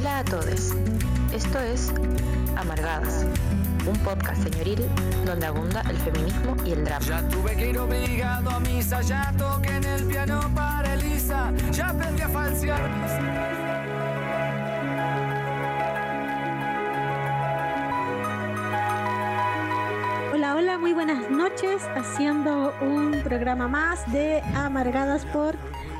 Hola a todos. Esto es Amargadas, un podcast señoril donde abunda el feminismo y el drama. Ya tuve que ir obligado a misa, ya toqué en el piano para Elisa, ya aprendí a falsear. Hola, hola, muy buenas noches, haciendo un programa más de Amargadas por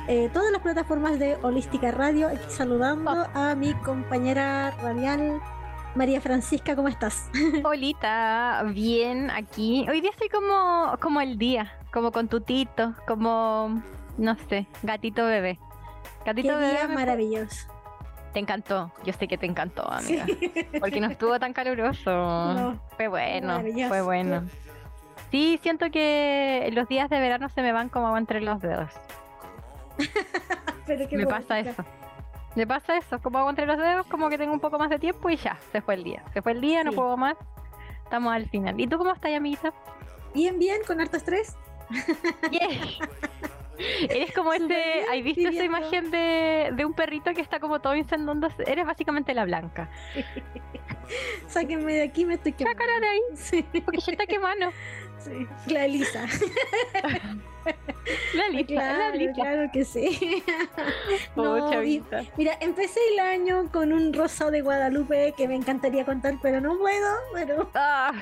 eh, todas las plataformas de Holística Radio. Aquí saludando a mi compañera radial María Francisca, ¿cómo estás? Holita, bien aquí. Hoy día estoy como, como el día, como con tutito, como, no sé, gatito bebé. Gatito Qué bebé. día maravilloso. Te encantó, yo sé que te encantó, amiga. Porque no estuvo tan caluroso. No. Fue bueno, fue bueno. Sí, siento que los días de verano se me van como entre los dedos. Pero me pasa eso. Me pasa eso, como agua entre los dedos, como que tengo un poco más de tiempo y ya, se fue el día. Se fue el día, no puedo más. Estamos al final. ¿Y tú cómo estás, amiguita? Bien, bien, con harto estrés. Yay. Eres como bien, ¿has visto esa imagen de, de un perrito que está como todo incendiándose? Eres básicamente la blanca. Sáquenme de aquí, me estoy quemando. Sácala de ahí, Sí, porque ya está quemando. sí. La Elisa. La lista, claro, la lista. claro que sí. Oh, No, chavita. Mira, empecé el año con un rosado de Guadalupe que me encantaría contar, pero no puedo. Pero Ah,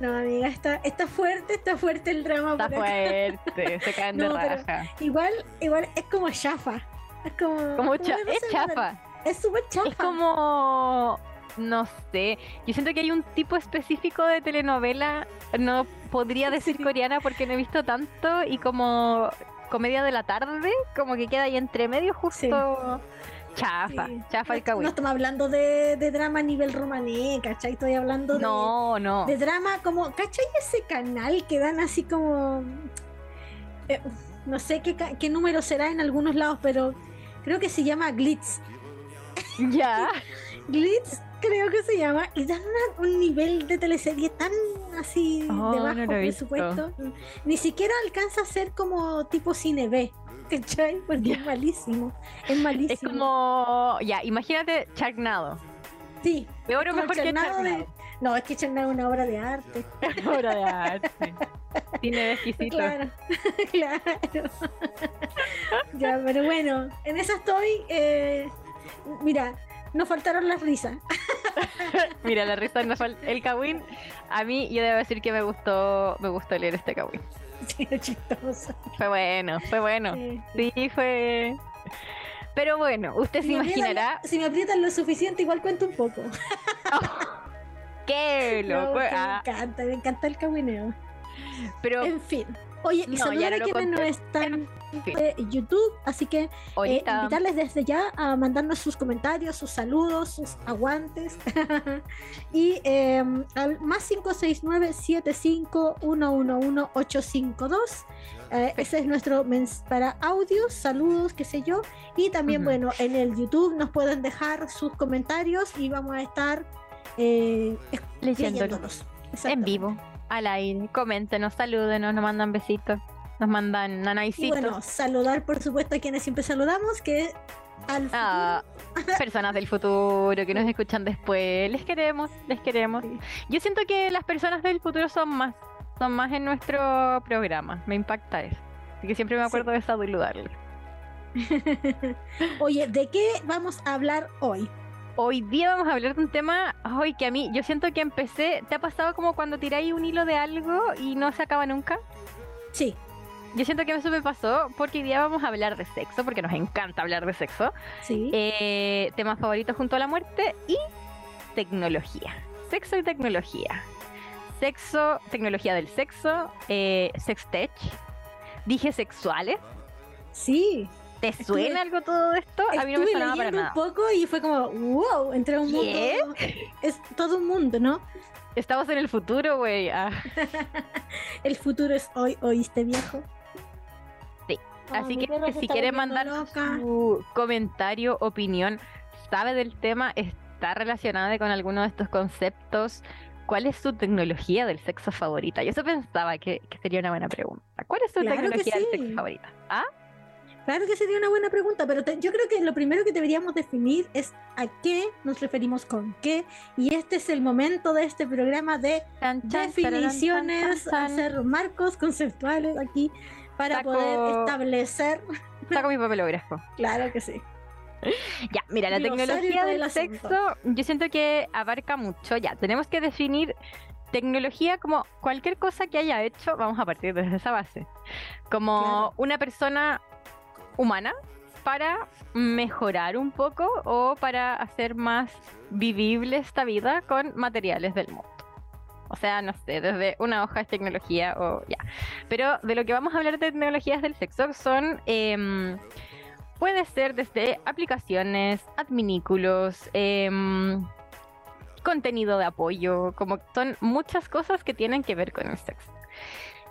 no, amiga, está, está fuerte, está fuerte el drama. está fuerte, se caen de No, raja. Igual, igual es como chafa. Es como. Como cha- es Rosa chapa. Es súper chafa. Es como, no sé, yo siento que hay un tipo específico de telenovela, no podría decir coreana porque no he visto tanto y como comedia de la tarde, como que queda ahí entre medio justo chafa, Sí. chafa el No kawaii. estamos hablando de, de drama a nivel romané, ¿cachai? Estoy hablando de, No, no. de drama como, ¿cachai? Ese canal que dan así como. eh, no sé qué, qué número será en algunos lados, pero creo que se llama Glitz. Ya. Glitz, creo que se llama, y dan una- un nivel de teleserie tan así Oh, de bajo presupuesto. Ni siquiera alcanza a ser como tipo cine B, ¿cachai? Porque es malísimo. Es malísimo. Es como, ya, imagínate Charnado. Sí. Peor o mejor que Charnado de-. No, es que Charnado es una obra de arte. Obra de arte. Cine de exquisito. Claro, claro. ya, pero bueno, en esa estoy. eh, mira, nos faltaron las risas. Mira, la risa no fal- El Kawin, a mí yo debo decir que me gustó, me gustó leer este Kawin. Sí, chistoso. Fue bueno, fue bueno. Sí. Sí, fue. Pero bueno, usted se Si me imaginará Si me aprietan lo suficiente, igual cuento un poco. qué No, loco. que ah, Me encanta, me encanta el cabineo. pero En fin. Oye, y No, saludar no a quienes conté. están en YouTube, así que eh, invitarles desde ya a mandarnos sus comentarios, sus saludos, sus aguantes. y eh, al más 569-75-111-852. Eh, ese es nuestro mens para audios, saludos, qué sé yo. Y también, bueno, en el YouTube nos pueden dejar sus comentarios y vamos a estar eh, leyéndolo leyéndolos. en vivo, al aire. Coméntenos, salúdenos, nos mandan besitos, nos mandan Y nanaisitos. bueno, saludar por supuesto a quienes siempre saludamos, que al futuro- Ah, personas del futuro que nos escuchan después. Les queremos, les queremos. Yo siento que las personas del futuro son más, son más en nuestro programa. Me impacta eso. Así que siempre me acuerdo de saludarles. Oye, ¿de qué vamos a hablar hoy? Hoy día vamos a hablar de un tema hoy que a mí, yo siento que empecé, ¿te ha pasado como cuando tiráis un hilo de algo y no se acaba nunca? Sí, Yo siento que eso me pasó porque hoy día vamos a hablar de sexo, porque nos encanta hablar de sexo. sí. Eh, temas favoritos junto a la muerte y tecnología. Sexo y tecnología. Sexo, tecnología del sexo, eh, sextech. Dije sexuales. sí. ¿Te suena algo todo esto? A mí no me sonaba para nada. un poco y fue como, wow, entré a un ¿Qué? mundo. Es todo un mundo, ¿no? Estamos en el futuro, güey. Ah, El futuro es hoy, ¿oíste, viejo? Sí. Oh, Así que si está quiere volviendo mandar loca. su comentario, opinión, sabe del tema, está relacionada con alguno de estos conceptos, ¿cuál es su tecnología del sexo favorita? Yo eso pensaba que, que sería una buena pregunta. ¿Cuál es su Claro tecnología del sexo favorita? ¿Ah? Claro que sería una buena pregunta, pero te- yo creo que lo primero que deberíamos definir es a qué nos referimos con qué, y este es el momento de este programa de definiciones, tan, hacer marcos conceptuales aquí para poder establecer. Saco mi papelógrafo. Claro que sí. Ya, mira, la tecnología del asunto. sexo, yo siento que abarca mucho. Ya, tenemos que definir tecnología como cualquier cosa que haya hecho, vamos a partir desde esa base, como Claro. una persona humana para mejorar un poco o para hacer más vivible esta vida con materiales del mundo. O sea, no sé, desde una hoja de tecnología o ya. Pero de lo que vamos a hablar de tecnologías del sexo son em, Puede ser desde aplicaciones, adminículos, em, contenido de apoyo, como son muchas cosas que tienen que ver con el sexo.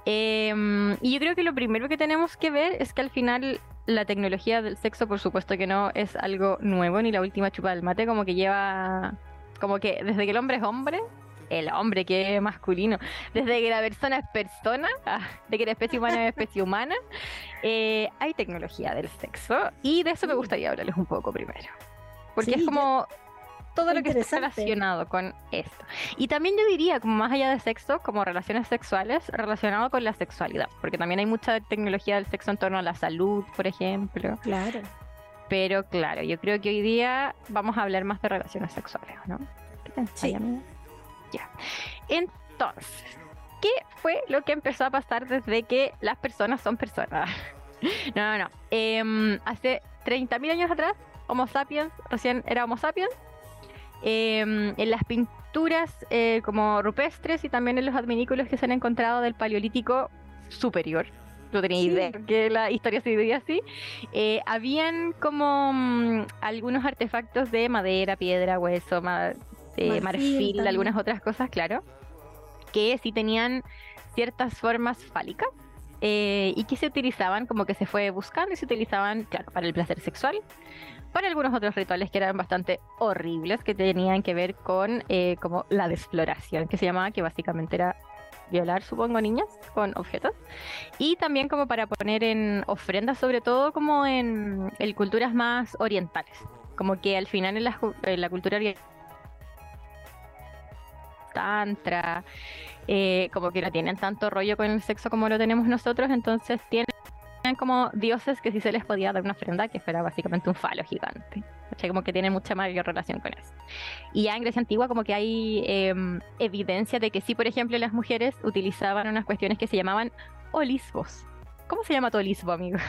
Em, y yo creo que lo primero que tenemos que ver es que al final la tecnología del sexo, por supuesto que no es algo nuevo, ni la última chupa del mate, como que lleva, como que desde que el hombre es hombre, el hombre que es masculino, desde que la persona es persona, ah, de que la especie humana es especie humana, eh, hay tecnología del sexo y de eso me gustaría hablarles un poco primero. Porque Sí, es ya- como todo lo que está relacionado con esto. Y también yo diría, como más allá de sexo, como relaciones sexuales, relacionado con la sexualidad. Porque también hay mucha tecnología del sexo en torno a la salud, por ejemplo. Claro. Pero claro, yo creo que hoy día vamos a hablar más de relaciones sexuales, ¿no? ¿Qué pensáis, Sí. amiga? Ya. Entonces, ¿qué fue lo que empezó a pasar desde que las personas son personas? No, no, no. Em, hace 30.000 años atrás, Homo sapiens, recién era Homo sapiens. Em, en las pinturas eh, como rupestres y también en los adminículos que se han encontrado del Paleolítico superior, no tenía Sí. idea que la historia se dividía así, eh, habían como mm, algunos artefactos de madera, piedra, hueso, ma- eh, Marfil marfil, algunas otras cosas, claro, que sí tenían ciertas formas fálicas eh, y que se utilizaban como que se fue buscando y se utilizaban, claro, para el placer sexual, para algunos otros rituales que eran bastante horribles, que tenían que ver con eh, como la desfloración, que se llamaba, que básicamente era violar, supongo, niñas con objetos, y también como para poner en ofrendas, sobre todo como en, en culturas más orientales, como que al final en la, en la cultura oriental, tantra, eh, como que no tienen tanto rollo con el sexo como lo tenemos nosotros, entonces tienen como dioses que sí se les podía dar una ofrenda que fuera básicamente un falo gigante. ¿cachai? Como que tienen mucha mayor relación con eso. Y ya en Grecia antigua como que hay em, evidencia de que sí, por ejemplo, las mujeres utilizaban unas cuestiones que se llamaban olisbos. ¿Cómo se llama tu olisbo, amigo?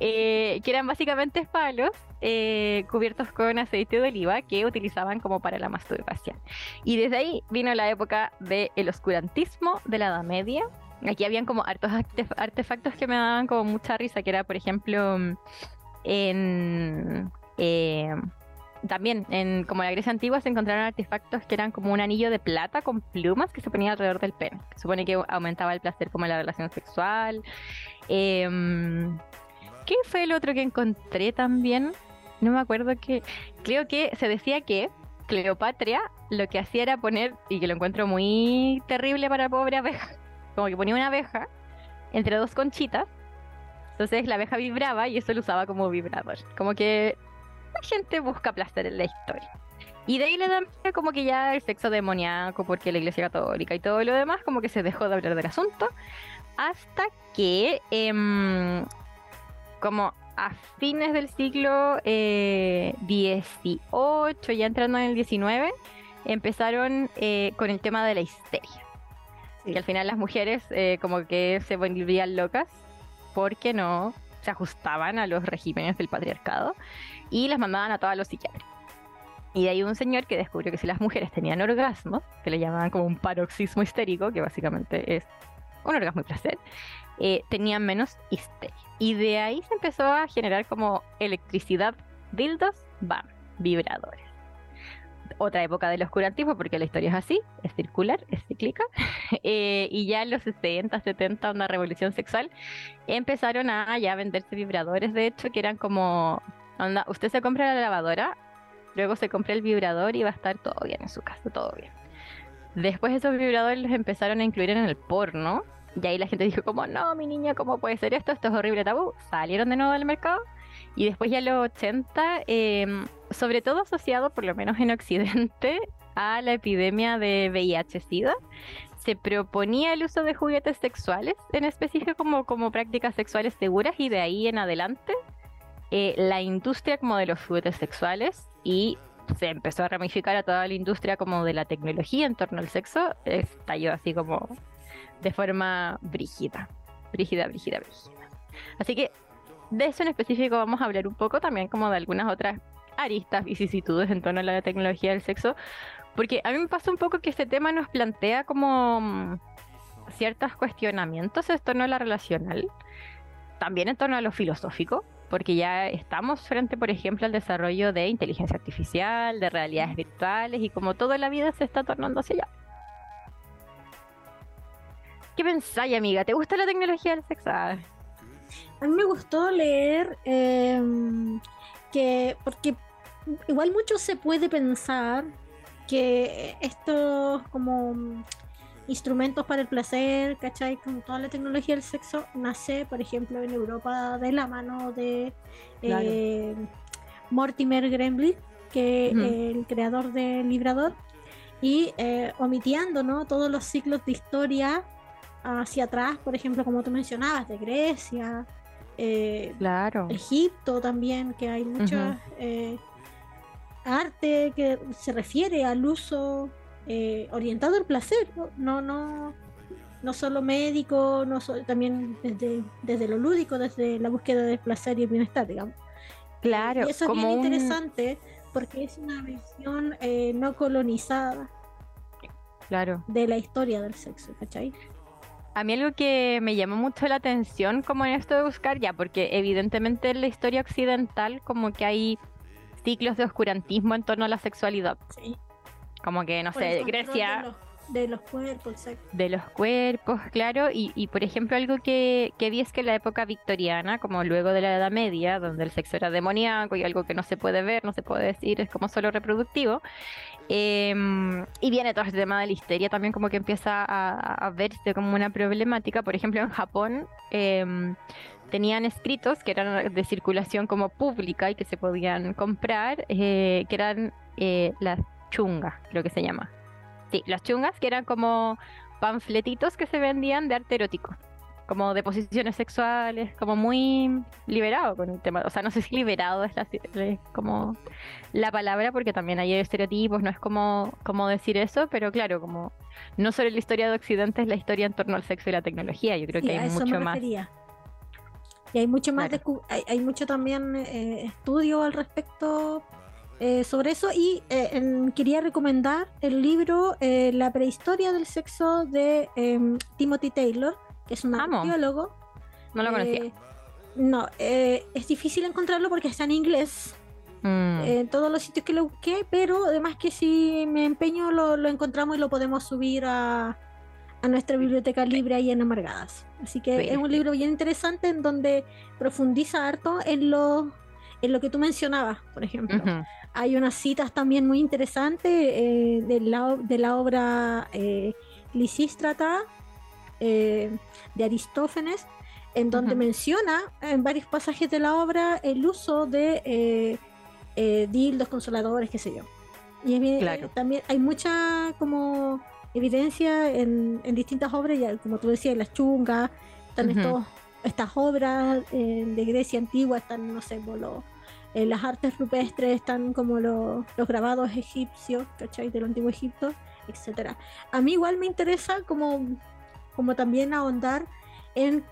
Eh, que eran básicamente palos eh, cubiertos con aceite de oliva que utilizaban como para la masturbación. Y desde ahí vino la época del oscurantismo de la Edad Media. Aquí habían como hartos artef- artefactos que me daban como mucha risa, que era, por ejemplo, en... eh, también en como la Grecia antigua se encontraron artefactos que eran como un anillo de plata con plumas que se ponía alrededor del pene. que supone que aumentaba el placer como en la relación sexual. Em, ¿Qué fue el otro que encontré también? No me acuerdo que. Creo que se decía que Cleopatra lo que hacía era poner, y que lo encuentro muy terrible para pobre abeja, como que ponía una abeja entre dos conchitas. Entonces la abeja vibraba y eso lo usaba como vibrador. Como que la gente busca placer en la historia. Y de ahí le dan como que ya el sexo demoníaco, porque la iglesia católica y todo lo demás, como que se dejó de hablar del asunto. Hasta que, em, como a fines del siglo eh, XVIII, ya entrando en el XIX, empezaron eh, con el tema de la histeria. Que al final las mujeres eh, como que se volvían locas porque no se ajustaban a los regímenes del patriarcado y las mandaban a todos los psiquiatras. Y de ahí un señor que descubrió que si las mujeres tenían orgasmos, que le llamaban como un paroxismo histérico, que básicamente es un orgasmo y placer, eh, tenían menos histeria. Y de ahí se empezó a generar como electricidad, dildos, bam, vibradores. Otra época del oscurantismo, porque la historia es así, es circular, es cíclica. Eh, y ya en los 60, 70, una revolución sexual, empezaron a ya venderse vibradores, de hecho, que eran como, onda, usted se compra la lavadora, luego se compra el vibrador y va a estar todo bien en su casa, todo bien. Después esos vibradores los empezaron a incluir en el porno y ahí la gente dijo como, no, mi niña, ¿cómo puede ser esto? Esto es horrible tabú. Salieron de nuevo del mercado. Y después ya los 80, em, sobre todo asociado, por lo menos en Occidente, a la epidemia de VIH-Sida, se proponía el uso de juguetes sexuales, en específico como, como prácticas sexuales seguras, y de ahí en adelante eh, la industria como de los juguetes sexuales y se empezó a ramificar a toda la industria como de la tecnología en torno al sexo, estalló así como de forma brígida, brígida, brígida, brígida. Así que de eso en específico vamos a hablar un poco también como de algunas otras aristas, vicisitudes en torno a la tecnología del sexo, porque a mí me pasa un poco que este tema nos plantea como mm, ciertos cuestionamientos en torno a la relacional, también en torno a lo filosófico, porque ya estamos frente, por ejemplo, al desarrollo de inteligencia artificial, de realidades virtuales y como toda la vida se está tornando hacia allá. ¿Qué pensáis, amiga? ¿Te gusta la tecnología del sexo? A mí me gustó leer em, que, porque igual mucho se puede pensar que estos como instrumentos para el placer, ¿cachai? Como toda la tecnología del sexo nace, por ejemplo, en Europa de la mano de eh, Mortimer Gremlin, que es el creador del Librador, y eh, omitiendo ¿no? todos los ciclos de historia hacia atrás, por ejemplo, como tú mencionabas, de Grecia, eh, claro. Egipto también, que hay mucha eh, arte que se refiere al uso eh, orientado al placer, no, no, no solo médico, no también desde, desde lo lúdico, desde la búsqueda del placer y el bienestar, digamos. Claro, y eso es bien interesante porque es una visión no colonizada claro. de la historia del sexo, ¿cachai? A mí algo que me llamó mucho la atención como en esto de buscar ya, porque evidentemente en la historia occidental como que hay ciclos de oscurantismo en torno a la sexualidad. Sí. Como que, no sé, Grecia... De los, cuerpos, De los cuerpos, claro. Y, y por ejemplo, algo que, que, vi es que en la época victoriana, como luego de la Edad Media, donde el sexo era demoníaco y algo que no se puede ver, no se puede decir, es como solo reproductivo, Em, y viene todo este tema de la histeria también como que empieza a, verse como una problemática. Por ejemplo, en Japón em, tenían escritos que eran de circulación como pública y que se podían comprar, eh, que eran eh, las chungas, creo que se llama. Sí, las chungas, que eran como panfletitos que se vendían de arte erótico como de posiciones sexuales, como muy liberado con el tema. O sea, no sé si liberado es, la, como la palabra, porque también hay estereotipos, no es como, como decir eso, pero claro, como no solo la historia de Occidente es la historia en torno al sexo y la tecnología, yo creo que hay mucho más. Y hay mucho más, hay, mucho también eh, estudio al respecto eh, sobre eso y eh, quería recomendar el libro La prehistoria del sexo de em, Timothy Taylor que es un arqueólogo. No lo conocía. Eh, no, eh, es difícil encontrarlo porque está en inglés. Mm. En todos los sitios que lo busqué, pero además que si me empeño lo, encontramos y lo podemos subir a, nuestra biblioteca libre ahí en Amargadas. Así que es un libro bien interesante en donde profundiza harto en lo, en lo que tú mencionabas, por ejemplo. Hay unas citas también muy interesantes eh, de, la, de la obra Lisístrata eh, de Aristófanes, en donde menciona en varios pasajes de la obra el uso de eh, eh, dildos, consoladores, qué sé yo. Y también hay mucha como evidencia en, distintas obras, ya, como tú decías, las chungas, están estas obras de Grecia antigua, están, no sé, las artes rupestres, están como los grabados egipcios, ¿cachai? Del antiguo Egipto, etcétera. A mí igual me interesa como como también ahondar en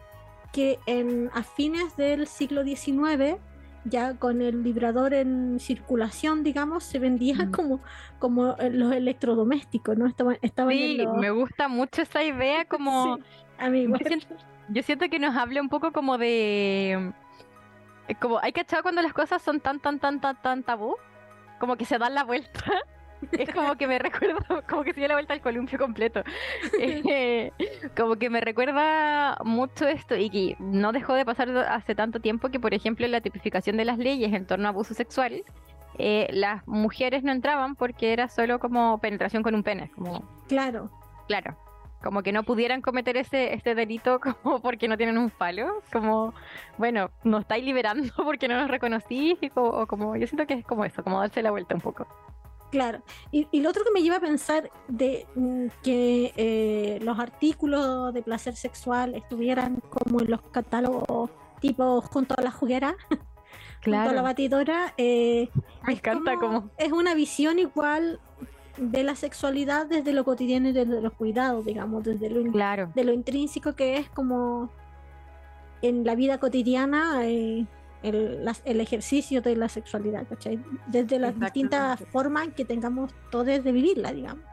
que en, a fines del siglo XIX, ya con el vibrador en circulación, digamos, se vendía como, como eh, los electrodomésticos, ¿no? Estaban, sí, me gusta mucho esa idea, como... Yo, siento, que nos habla un poco como de... Como, ¿hay cachado cuando las cosas son tan, tan, tan, tan, tan tabú? Como que se dan la vuelta. Es como que me recuerda, como que se dio la vuelta al columpio completo. Eh, como que me recuerda mucho esto y que no dejó de pasar hace tanto tiempo que, por ejemplo, en la tipificación de las leyes en torno a abuso sexual, eh, las mujeres no entraban porque era solo como penetración con un pene. Como... Claro. Claro. como que no pudieran cometer ese, este delito como porque no tienen un palo, como, bueno, nos estáis liberando porque no nos reconocís, o, como, yo siento que es como eso, como darse la vuelta un poco. Claro, y, y lo otro que me lleva a pensar de mm, que eh, los artículos de placer sexual estuvieran como en los catálogos tipo junto a la juguera, junto a la batidora, eh, me encanta como, es una visión igual de la sexualidad desde lo cotidiano y desde los cuidados, digamos, desde lo, claro. de lo intrínseco que es como en la vida cotidiana eh, el, el, ejercicio de la sexualidad, ¿cachai? Desde las distintas formas que tengamos todos de vivirla, digamos.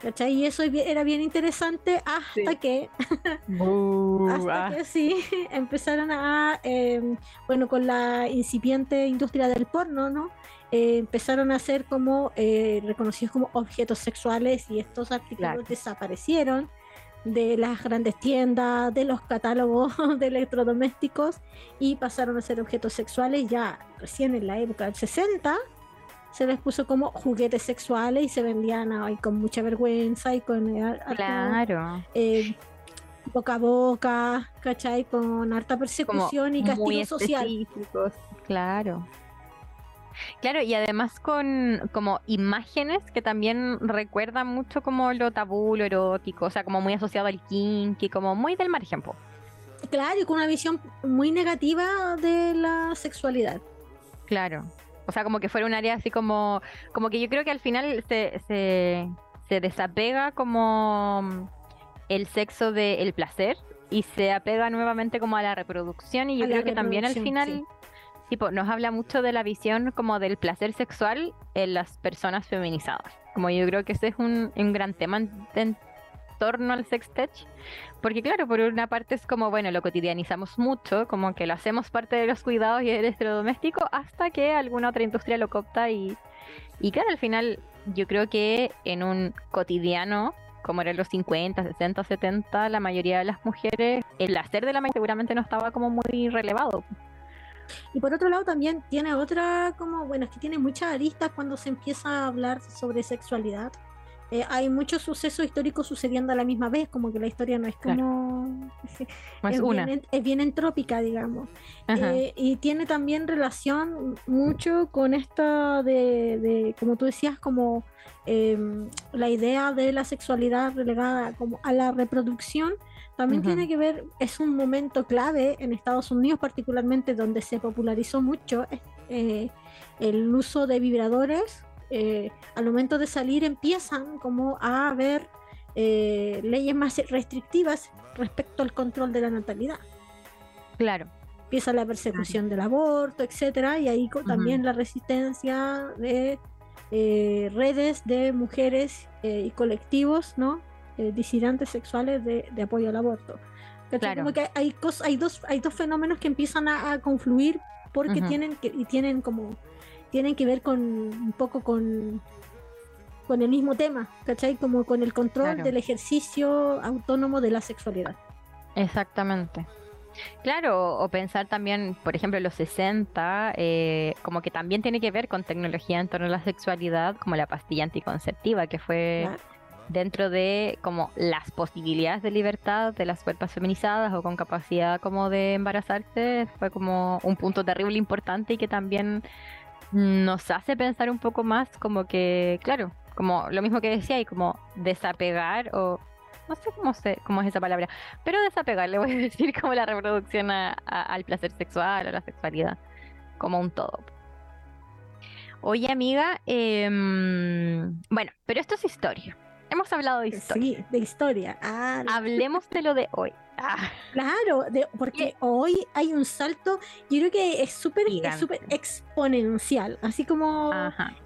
¿Cachai? Y eso era bien interesante hasta que, hasta ah. que sí, empezaron a, eh, bueno, con la incipiente industria del porno, ¿no? Eh, empezaron a ser como eh, reconocidos como objetos sexuales y estos artículos desaparecieron de las grandes tiendas, de los catálogos de electrodomésticos y pasaron a ser objetos sexuales ya recién en la época del 60 se les puso como juguetes sexuales y se vendían ahí con mucha vergüenza y con eh, claro. boca a boca, ¿cachai? Con harta persecución y castigo social. Claro. Claro, y además con como imágenes que también recuerdan mucho como lo tabú, lo erótico, o sea, como muy asociado al kinky, como muy del margen. Claro, y con una visión muy negativa de la sexualidad. Claro. O sea, como que fuera un área así como, como que yo creo que al final se, se, se desapega como el sexo del placer y se apega nuevamente como a la reproducción y yo creo que también al final tipo, nos habla mucho de la visión como del placer sexual en las personas feminizadas. Como yo creo que ese es un, un gran tema en, torno al sextech, porque claro, por una parte es como, bueno, lo cotidianizamos mucho, como que lo hacemos parte de los cuidados y el electrodoméstico, hasta que alguna otra industria lo copta y, y claro, al final yo creo que en un cotidiano como eran los 50, 60, 70, la mayoría de las mujeres, el placer de la mente seguramente no estaba como muy relevado. Y por otro lado también tiene otra, como, bueno, es que tiene muchas aristas cuando se empieza a hablar sobre sexualidad. Eh, hay muchos sucesos históricos sucediendo a la misma vez, como que la historia no es como... es, Bien, es bien entrópica, digamos. Eh, y tiene también relación mucho con esta de, de como tú decías, como em, la idea de la sexualidad relegada como a la reproducción también tiene que ver, es un momento clave en Estados Unidos particularmente donde se popularizó mucho eh, el uso de vibradores. Eh, al momento de salir empiezan como a haber eh, leyes más restrictivas respecto al control de la natalidad. Claro. Empieza la persecución del aborto, etcétera, y ahí también la resistencia de redes de mujeres y colectivos, ¿no? Eh, disidentes sexuales de, apoyo al aborto. Claro. Como que hay, hay, dos, hay dos fenómenos que empiezan a, confluir porque tienen que, y tienen como tienen que ver con un poco con con el mismo tema, ¿cachai? Como con el control del ejercicio autónomo de la sexualidad. Exactamente. Claro, o pensar también, por ejemplo, los 60, eh, como que también tiene que ver con tecnología en torno a la sexualidad, como la pastilla anticonceptiva, que fue dentro de como las posibilidades de libertad de las cuerpos feminizadas o con capacidad como de embarazarse fue como un punto terrible importante y que también nos hace pensar un poco más como que claro como lo mismo que decía y como desapegar o no sé cómo, sé, cómo es esa palabra, pero desapegar, le voy a decir como la reproducción al placer sexual o la sexualidad, como un todo. Oye, amiga, em, bueno, pero esto es historia. Hemos hablado de historia. Sí, de historia. Ah, Hablemos de lo de hoy. Ah. Claro, porque hoy hay un salto, yo creo que es súper exponencial, así como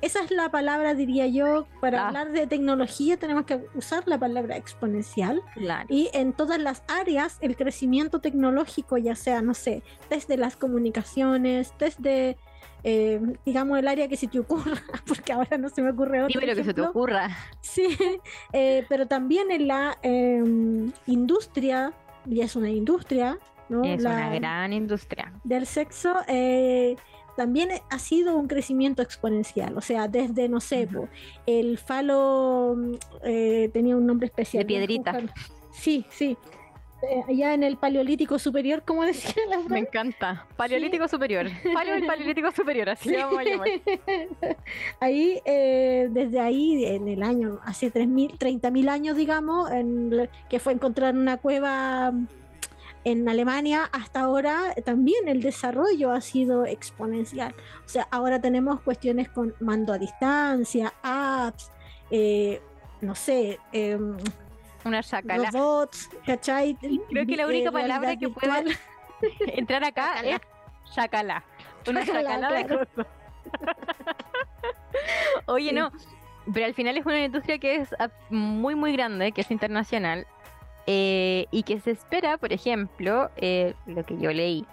esa es la palabra, diría yo, para ah. hablar de tecnología tenemos que usar la palabra exponencial. Y en todas las áreas el crecimiento tecnológico, ya sea, no sé, desde las comunicaciones, desde eh, digamos, el área que se te ocurra, porque ahora no se me ocurre otro. Dime lo que se te ocurra. Sí, eh, pero también en la em, industria, y es una industria, ¿no? Es La- una gran industria. del sexo eh, también ha sido un crecimiento exponencial. O sea, desde, no sé, el falo mm, eh, tenía un nombre especial. De piedrita. Sí, sí. Eh, allá en el paleolítico superior, como decía la Me frase. encanta. Paleolítico superior. Paleo el paleolítico superior, así le vamos a llamar. ahí, eh, desde ahí, en el año, hace 3.000, 30.000 años, digamos, en que fue encontrar una cueva mm, en Alemania, hasta ahora eh, también el desarrollo ha sido exponencial. O sea, ahora tenemos cuestiones con mando a distancia, apps, eh, no sé, em, Una chacala. robots, ¿cachai? Creo que la Eh, única palabra que puede virtual. entrar acá Chacala. es chacala. Una Chacala, chacala de cosas. Oye, Sí. no, pero al final es una industria que es muy, muy grande, que es internacional, eh, y que se espera, por ejemplo, eh, lo que yo leí.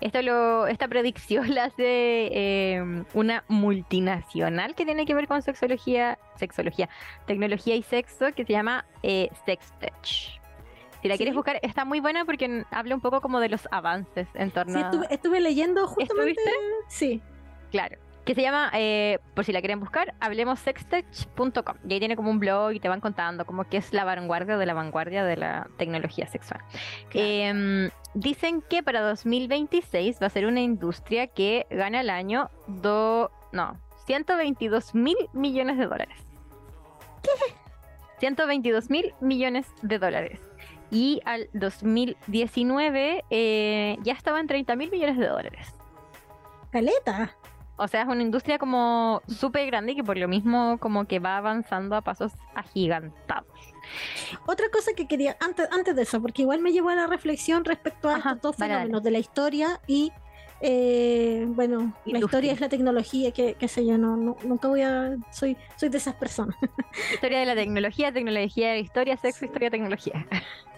Esto lo, esta predicción la hace eh, una multinacional que tiene que ver con sexología, sexología, tecnología y sexo, que se llama eh, Sextech. Si la quieres buscar, está muy buena porque habla un poco como de los avances en torno Sí, a... estuve, estuve leyendo justamente. Sí, Claro. Que se llama, eh, por si la quieren buscar, hablemosextech.com. Y ahí tiene como un blog y te van contando como que es la vanguardia de la vanguardia de la tecnología sexual. Claro. Em, dicen que para 2026 va a ser una industria que gana al año do, no, 122 mil millones de dólares. ¿Qué? 122 mil millones de dólares. Y al 2019 eh, ya estaba en 30 mil millones de dólares. caleta. O sea, es una industria como súper grande y que por lo mismo como que va avanzando a pasos agigantados. Otra cosa que quería, antes, antes de eso, porque igual me llevó a la reflexión respecto a Ajá, estos dos dale, dale. fenómenos de la historia y, eh, bueno, la historia es la tecnología, que, qué sé yo, no, no- nunca voy a, soy, soy de esas personas. Historia de la tecnología, tecnología de historia, sexo, historia, tecnología.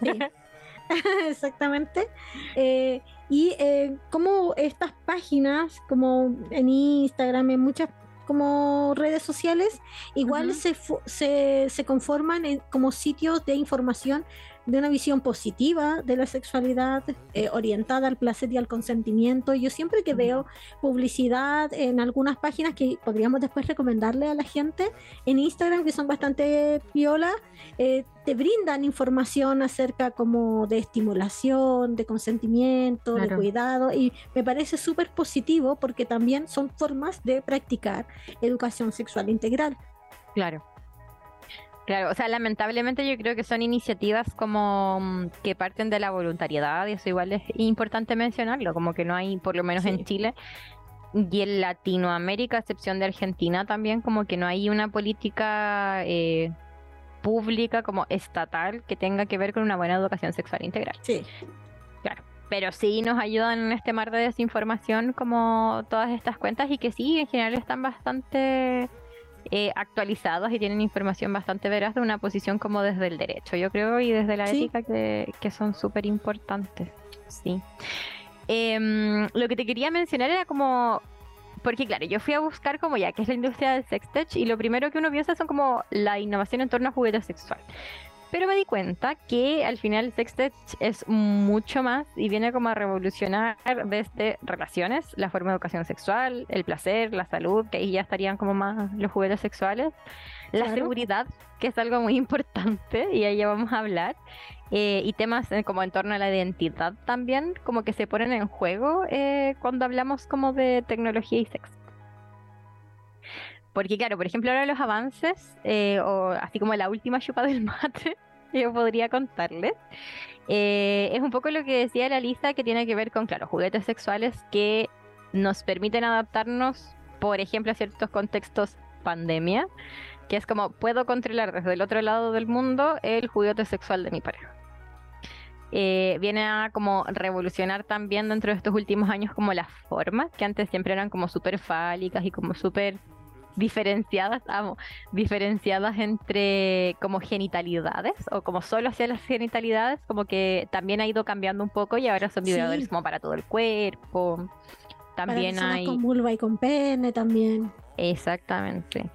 Sí. Exactamente. Eh, y eh, como estas páginas, como en Instagram, en muchas como redes sociales, igual se, se, se conforman en- como sitios de información de una visión positiva de la sexualidad, eh, orientada al placer y al consentimiento. Yo siempre que Ujú. veo publicidad en algunas páginas que podríamos después recomendarle a la gente en Instagram, que son bastante piola, eh, te brindan información acerca como de estimulación, de consentimiento, de cuidado, y me parece súper positivo porque también son formas de practicar educación sexual integral. Claro. Claro, o sea, lamentablemente yo creo que son iniciativas como mm, que parten de la voluntariedad y eso igual es importante mencionarlo, como que no hay, por lo menos Sí. en Chile y en Latinoamérica, a excepción de Argentina también, como que no hay una política eh, pública como estatal que tenga que ver con una buena educación sexual integral. Sí, Pero sí nos ayudan en este mar de desinformación como todas estas cuentas y que sí, en general están bastante eh, actualizados y tienen información bastante veraz de una posición como desde el derecho, yo creo, y desde la Sí. ética que, que son súper importantes. Sí. Em, lo que te quería mencionar era como... Porque claro, yo fui a buscar como ya, qué es la industria del sextech y lo primero que uno piensa son como la innovación en torno a juguete sexual. Pero me di cuenta que al final el sextech es mucho más y viene como a revolucionar desde relaciones, la forma de educación sexual, el placer, la salud, que ahí ya estarían como más los juguetes sexuales, la Claro. seguridad, que es algo muy importante y ahí ya vamos a hablar, eh, y temas eh, como en torno a la identidad también, como que se ponen en juego eh, cuando hablamos como de tecnología y sexo. Porque claro, por ejemplo, ahora los avances, eh, o así como la última chupa del mate, yo podría contarles, eh, es un poco lo que decía la Lisa, que tiene que ver con, claro, juguetes sexuales que nos permiten adaptarnos, por ejemplo, a ciertos contextos pandemia, que es como puedo controlar desde el otro lado del mundo el juguete sexual de mi pareja. Eh, viene a como revolucionar también dentro de estos últimos años como las formas, que antes siempre eran como súper fálicas y como súper diferenciadas, amo, diferenciadas entre como genitalidades o como solo hacia las genitalidades, como que también ha ido cambiando un poco y ahora son Sí. vibradores como para todo el cuerpo. También hay... con vulva y con pene también. Exactamente.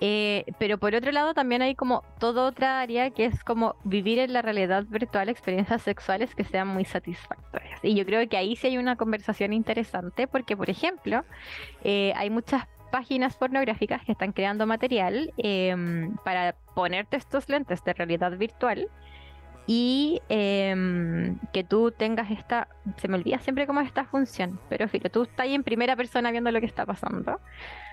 Eh, pero por otro lado también hay como toda otra área que es como vivir en la realidad virtual experiencias sexuales que sean muy satisfactorias. Y yo creo que ahí sí hay una conversación interesante porque, por ejemplo, eh, hay muchas páginas pornográficas que están creando material em, para ponerte estos lentes de realidad virtual y em, que tú tengas esta, se me olvida siempre cómo es esta función, pero fíjate, tú estás ahí en primera persona viendo lo que está pasando.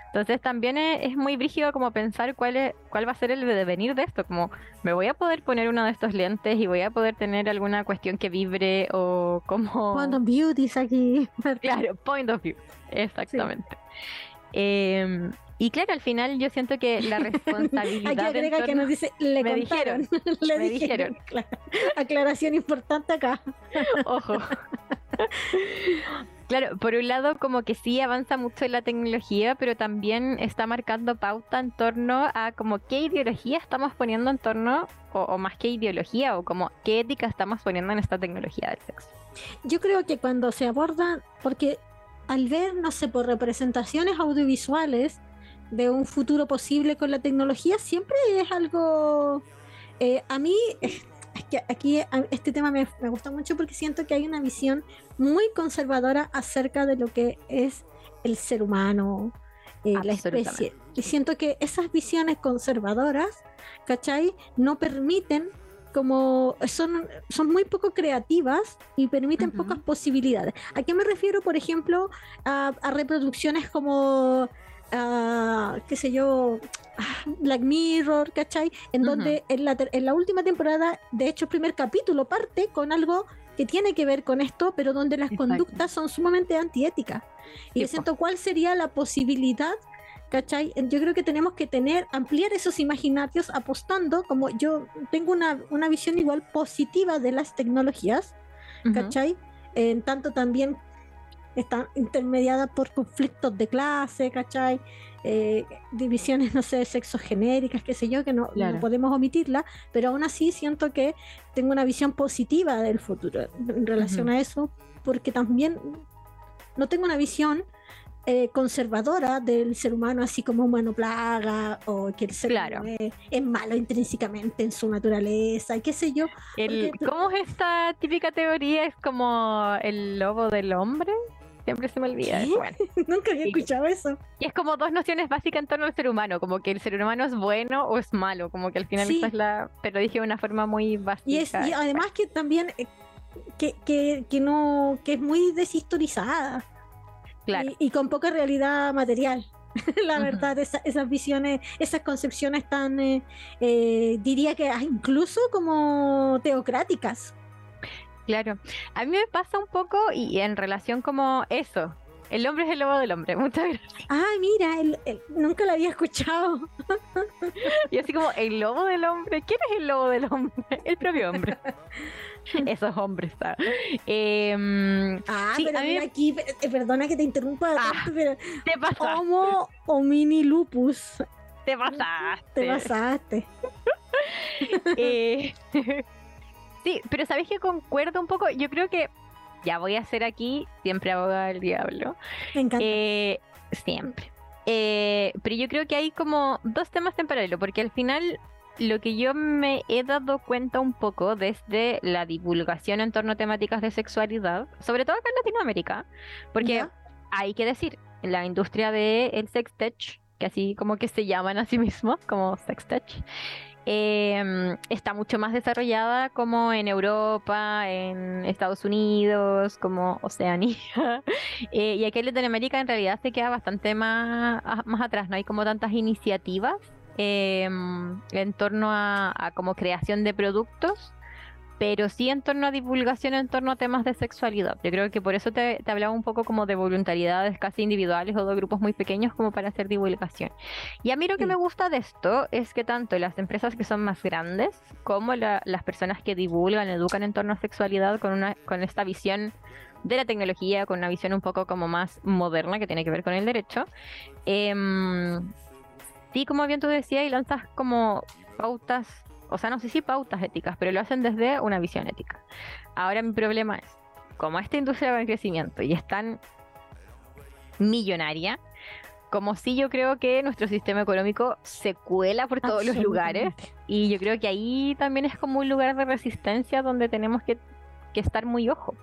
Entonces también es, muy brígido como pensar cuál, es, cuál va a ser el devenir de esto, como me voy a poder poner uno de estos lentes y voy a poder tener alguna cuestión que vibre o como... Point of view, dice aquí. Claro, point of view, exactamente. Em, y claro, al final yo siento que la responsabilidad. Aquí agrega que nos dice, le me dijeron. le me dijeron. Aclaración importante acá. Ojo. Claro, por un lado como que sí avanza mucho en la tecnología, pero también está marcando pauta en torno a como qué ideología estamos poniendo en torno, o, más que ideología, o como qué ética estamos poniendo en esta tecnología del sexo. Yo creo que cuando se aborda, porque al ver, no sé, por representaciones audiovisuales de un futuro posible con la tecnología, siempre es algo... Eh, a mí que aquí este tema me, gusta mucho porque siento que hay una visión muy conservadora acerca de lo que es el ser humano, eh, la especie. Y siento que esas visiones conservadoras, ¿cachai? No permiten como son, son muy poco creativas y permiten pocas posibilidades. ¿A qué me refiero, por ejemplo, a, a reproducciones como qué sé yo, Black Mirror, ¿cachai? En donde en la, en la última temporada, de hecho, el primer capítulo parte con algo que tiene que ver con esto, pero donde las conductas son sumamente antiéticas. Y siento cuál sería la posibilidad, ¿cachai? Yo creo que tenemos que tener, ampliar esos imaginarios apostando, como yo tengo una, una visión igual positiva de las tecnologías, ¿cachai? En tanto también están intermediadas por conflictos de clase, ¿cachai? Eh, divisiones, no sé, sexos genéricas, qué sé yo, que no, podemos omitirla, pero aún así siento que tengo una visión positiva del futuro en relación a eso, porque también no tengo una visión eh, conservadora del ser humano, así como humano plaga, o que el ser humano es, malo intrínsecamente en su naturaleza, y qué sé yo. ¿Cómo es esta típica teoría? ¿Es como el lobo del hombre? Siempre se me olvida. Nunca había escuchado eso. Y es como dos nociones básicas en torno al ser humano, como que el ser humano es bueno o es malo, como que al final es la... Pero dije de una forma muy básica. Y, es, además que también eh, que, que, que, no, que es muy deshistorizada. Claro. Y, con poca realidad material. la verdad, esas visiones, esas concepciones tan, eh, eh, diría que incluso como teocráticas. Claro, a mí me pasa un poco y en relación como eso, el hombre es el lobo del hombre, muchas gracias. Ay, mira, nunca lo había escuchado. y así como, el lobo del hombre, ¿quién es el lobo del hombre? El propio hombre. Esos hombres. Em, ah, pero aquí, eh, perdona que te interrumpa, ah, pero te pasaste. Homo mini lupus. Te pasaste. Te pasaste. eh, Sí, pero sabes que concuerdo un poco. Yo creo que ya voy a ser aquí siempre abogada del diablo. Me encanta. Eh, siempre. Eh, pero yo creo que hay como dos temas en paralelo, porque al final lo que yo me he dado cuenta un poco desde la divulgación en torno a temáticas de sexualidad, sobre todo acá en Latinoamérica, porque hay que decir, la industria del el sex tech, que así como que se llaman a sí mismos como sex tech, Em, está mucho más desarrollada como en Europa, en Estados Unidos, como Oceanía. Eh, y aquí en Latinoamérica en realidad se queda bastante más, más atrás, no hay como tantas iniciativas em, en torno a como creación de productos pero sí en torno a divulgación, en torno a temas de sexualidad. Yo creo que por eso te, hablaba un poco como de voluntariedades casi individuales o de grupos muy pequeños como para hacer divulgación. Y a mí lo que me gusta de esto es que tanto las empresas que son más grandes como las personas que divulgan, educan en torno a sexualidad con, una, con esta visión de la tecnología, con una visión un poco como más moderna que tiene que ver con el derecho. Em, sí, como bien tú decías, y lanzas como pautas o sea, no sé si pautas éticas, pero lo hacen desde una visión ética. Ahora mi problema es, como esta industria va en crecimiento y es tan millonaria, como si yo creo que nuestro sistema económico se cuela por todos los lugares y yo creo que ahí también es como un lugar de resistencia donde tenemos que, estar muy ojo.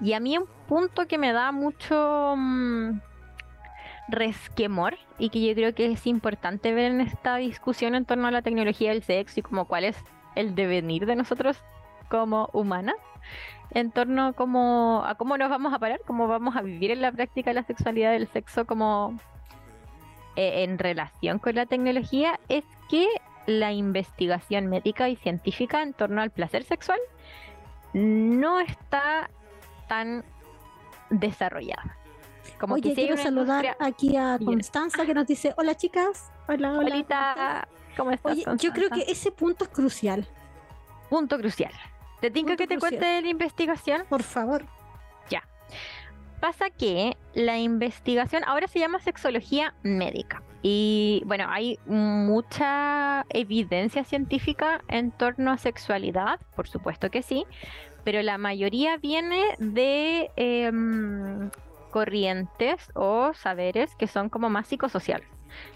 Y a mí un punto que me da mucho mm, resquemor y que yo creo que es importante ver en esta discusión en torno a la tecnología del sexo y como cuál es el devenir de nosotros como humanas en torno como a cómo nos vamos a parar, cómo vamos a vivir en la práctica la sexualidad del sexo como eh, en relación con la tecnología es que la investigación médica y científica en torno al placer sexual no está tan desarrollada. Como Oye, quiero saludar aquí a Constanza que nos dice, hola chicas, hola, hola. ¿cómo estás? Oye, yo creo que ese punto es crucial. Punto crucial. ¿Te tengo que te cuente la investigación? Por favor. Pasa que la investigación ahora se llama sexología médica. Y bueno, hay mucha evidencia científica en torno a sexualidad, por supuesto que sí, pero la mayoría viene de em, corrientes o saberes que son como más psicosociales,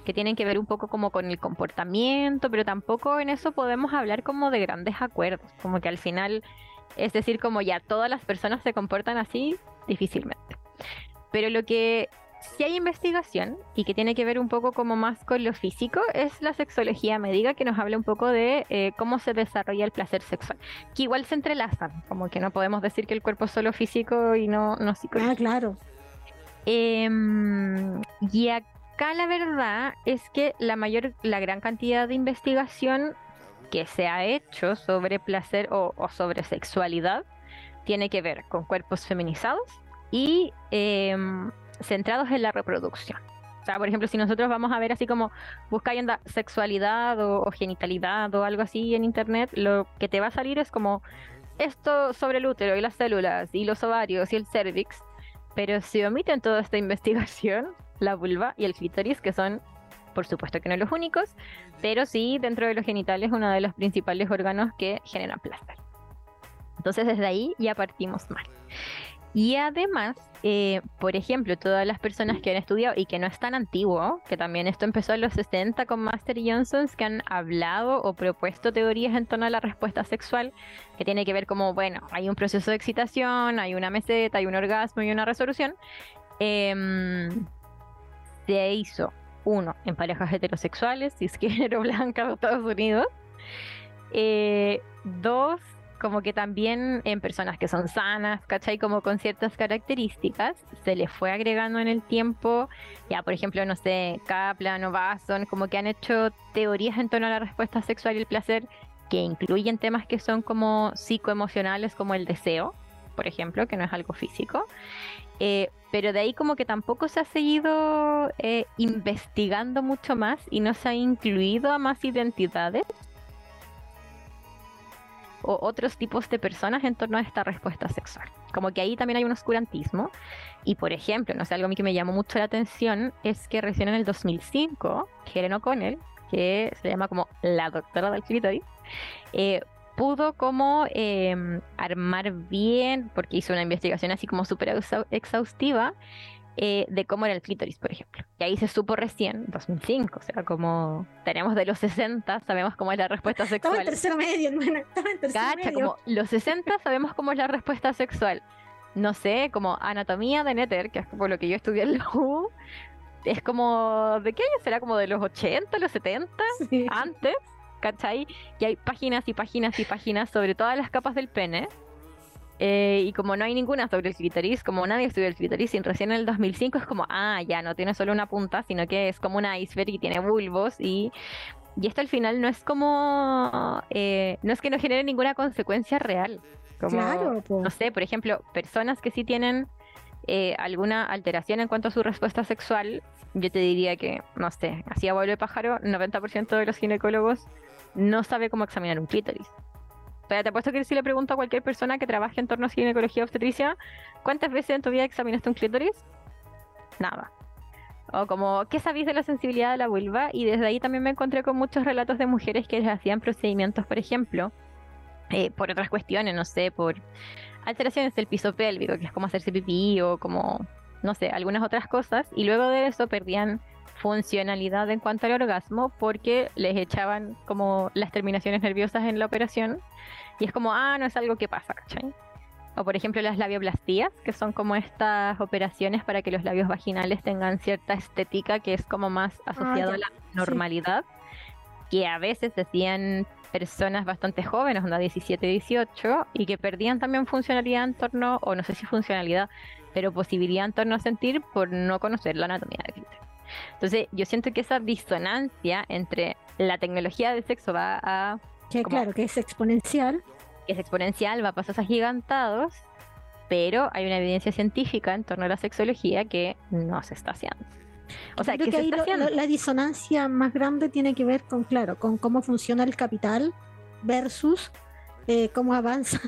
que tienen que ver un poco como con el comportamiento, pero tampoco en eso podemos hablar como de grandes acuerdos, como que al final, es decir, como ya todas las personas se comportan así, difícilmente. Pero lo que sí hay investigación y que tiene que ver un poco como más con lo físico es la sexología médica que nos habla un poco de eh, cómo se desarrolla el placer sexual, que igual se entrelazan, como que no podemos decir que el cuerpo es solo físico y no, no psicológico. Ah, claro. Em, y acá la verdad es que la mayor, la gran cantidad de investigación que se ha hecho sobre placer o sobre sexualidad tiene que ver con cuerpos feminizados y em, centrados en la reproducción. O sea, por ejemplo, si nosotros vamos a ver así como buscáis sexualidad o, genitalidad o algo así en internet, lo que te va a salir es como esto sobre el útero y las células y los ovarios y el cervix, pero se omiten toda esta investigación, la vulva y el clítoris, que son, por supuesto que no los únicos, pero sí dentro de los genitales uno de los principales órganos que generan placer. Entonces desde ahí ya partimos mal. Y además, eh, por ejemplo, todas las personas que han estudiado y que no es tan antiguo, que también esto empezó en los 60 con Master Johnsons, que han hablado o propuesto teorías en torno a la respuesta sexual, que tiene que ver como, bueno, hay un proceso de excitación, hay una meseta, hay un orgasmo y una resolución. Em, se hizo uno en parejas heterosexuales, cisgénero blanca de Estados Unidos. Eh, dos como que también en personas que son sanas, ¿cachai? Como con ciertas características, se les fue agregando en el tiempo, ya por ejemplo, no sé, Kaplan o Basson, como que han hecho teorías en torno a la respuesta sexual y el placer que incluyen temas que son como psicoemocionales, como el deseo, por ejemplo, que no es algo físico. Eh, pero de ahí como que tampoco se ha seguido eh, investigando mucho más y no se ha incluido a más identidades o otros tipos de personas en torno a esta respuesta sexual. Como que ahí también hay un oscurantismo. Y por ejemplo, no sé, algo a mí que me llamó mucho la atención es que recién en el 2005, Helen O'Connell, que se llama como la doctora del clítoris, eh, pudo como em, armar bien, porque hizo una investigación así como súper exhaustiva, eh, de cómo era el clítoris, por ejemplo. Y ahí se supo recién, 2005, o sea, como tenemos de los 60, sabemos cómo es la respuesta sexual. Estaba en tercero medio, hermana, estaba en tercero medio. como los 60 sabemos cómo es la respuesta sexual. No sé, como anatomía de Nether, que es como lo que yo estudié en la U, es como, ¿de qué año será? Como de los 80, los 70, antes, ¿cachai? Y hay páginas y páginas y páginas sobre todas las capas del pene eh, y como no hay ninguna sobre el clitoris, como nadie estudió el clitoris, y recién en el 2005 es como, ah, ya no tiene solo una punta, sino que es como un iceberg y tiene bulbos y, y esto al final no es como, eh, no es que no genere ninguna consecuencia real. Como, claro, no sé, por ejemplo, personas que sí tienen eh, alguna alteración en cuanto a su respuesta sexual, yo te diría que, no sé, así a vuelo de pájaro, 90% de los ginecólogos no sabe cómo examinar un clítoris te apuesto que si le pregunto a cualquier persona que trabaje en torno a ginecología obstetricia, ¿cuántas veces en tu vida examinaste un clítoris? Nada. O como, ¿qué sabéis de la sensibilidad de la vulva? Y desde ahí también me encontré con muchos relatos de mujeres que les hacían procedimientos, por ejemplo, eh, por otras cuestiones, no sé, por alteraciones del piso pélvico, que es como hacerse pipí o como no sé, algunas otras cosas, y luego de eso perdían funcionalidad en cuanto al orgasmo porque les echaban como las terminaciones nerviosas en la operación y es como, ah, no es algo que pasa, ¿cachai? O por ejemplo las labioplastías, que son como estas operaciones para que los labios vaginales tengan cierta estética que es como más asociada ya, a la sí. normalidad, que a veces decían personas bastante jóvenes, una 17, 18, y que perdían también funcionalidad en torno, o no sé si funcionalidad, pero posibilidad en torno a sentir por no conocer la anatomía del clítoris. Entonces, yo siento que esa disonancia entre la tecnología del sexo va a Que como- claro, que es exponencial. Que es exponencial, va a pasos agigantados, pero hay una evidencia científica en torno a la sexología que no se está haciendo. O sea, Creo que que se ahí está haciendo. la disonancia más grande tiene que ver con, claro, con cómo funciona el capital versus eh, cómo avanzan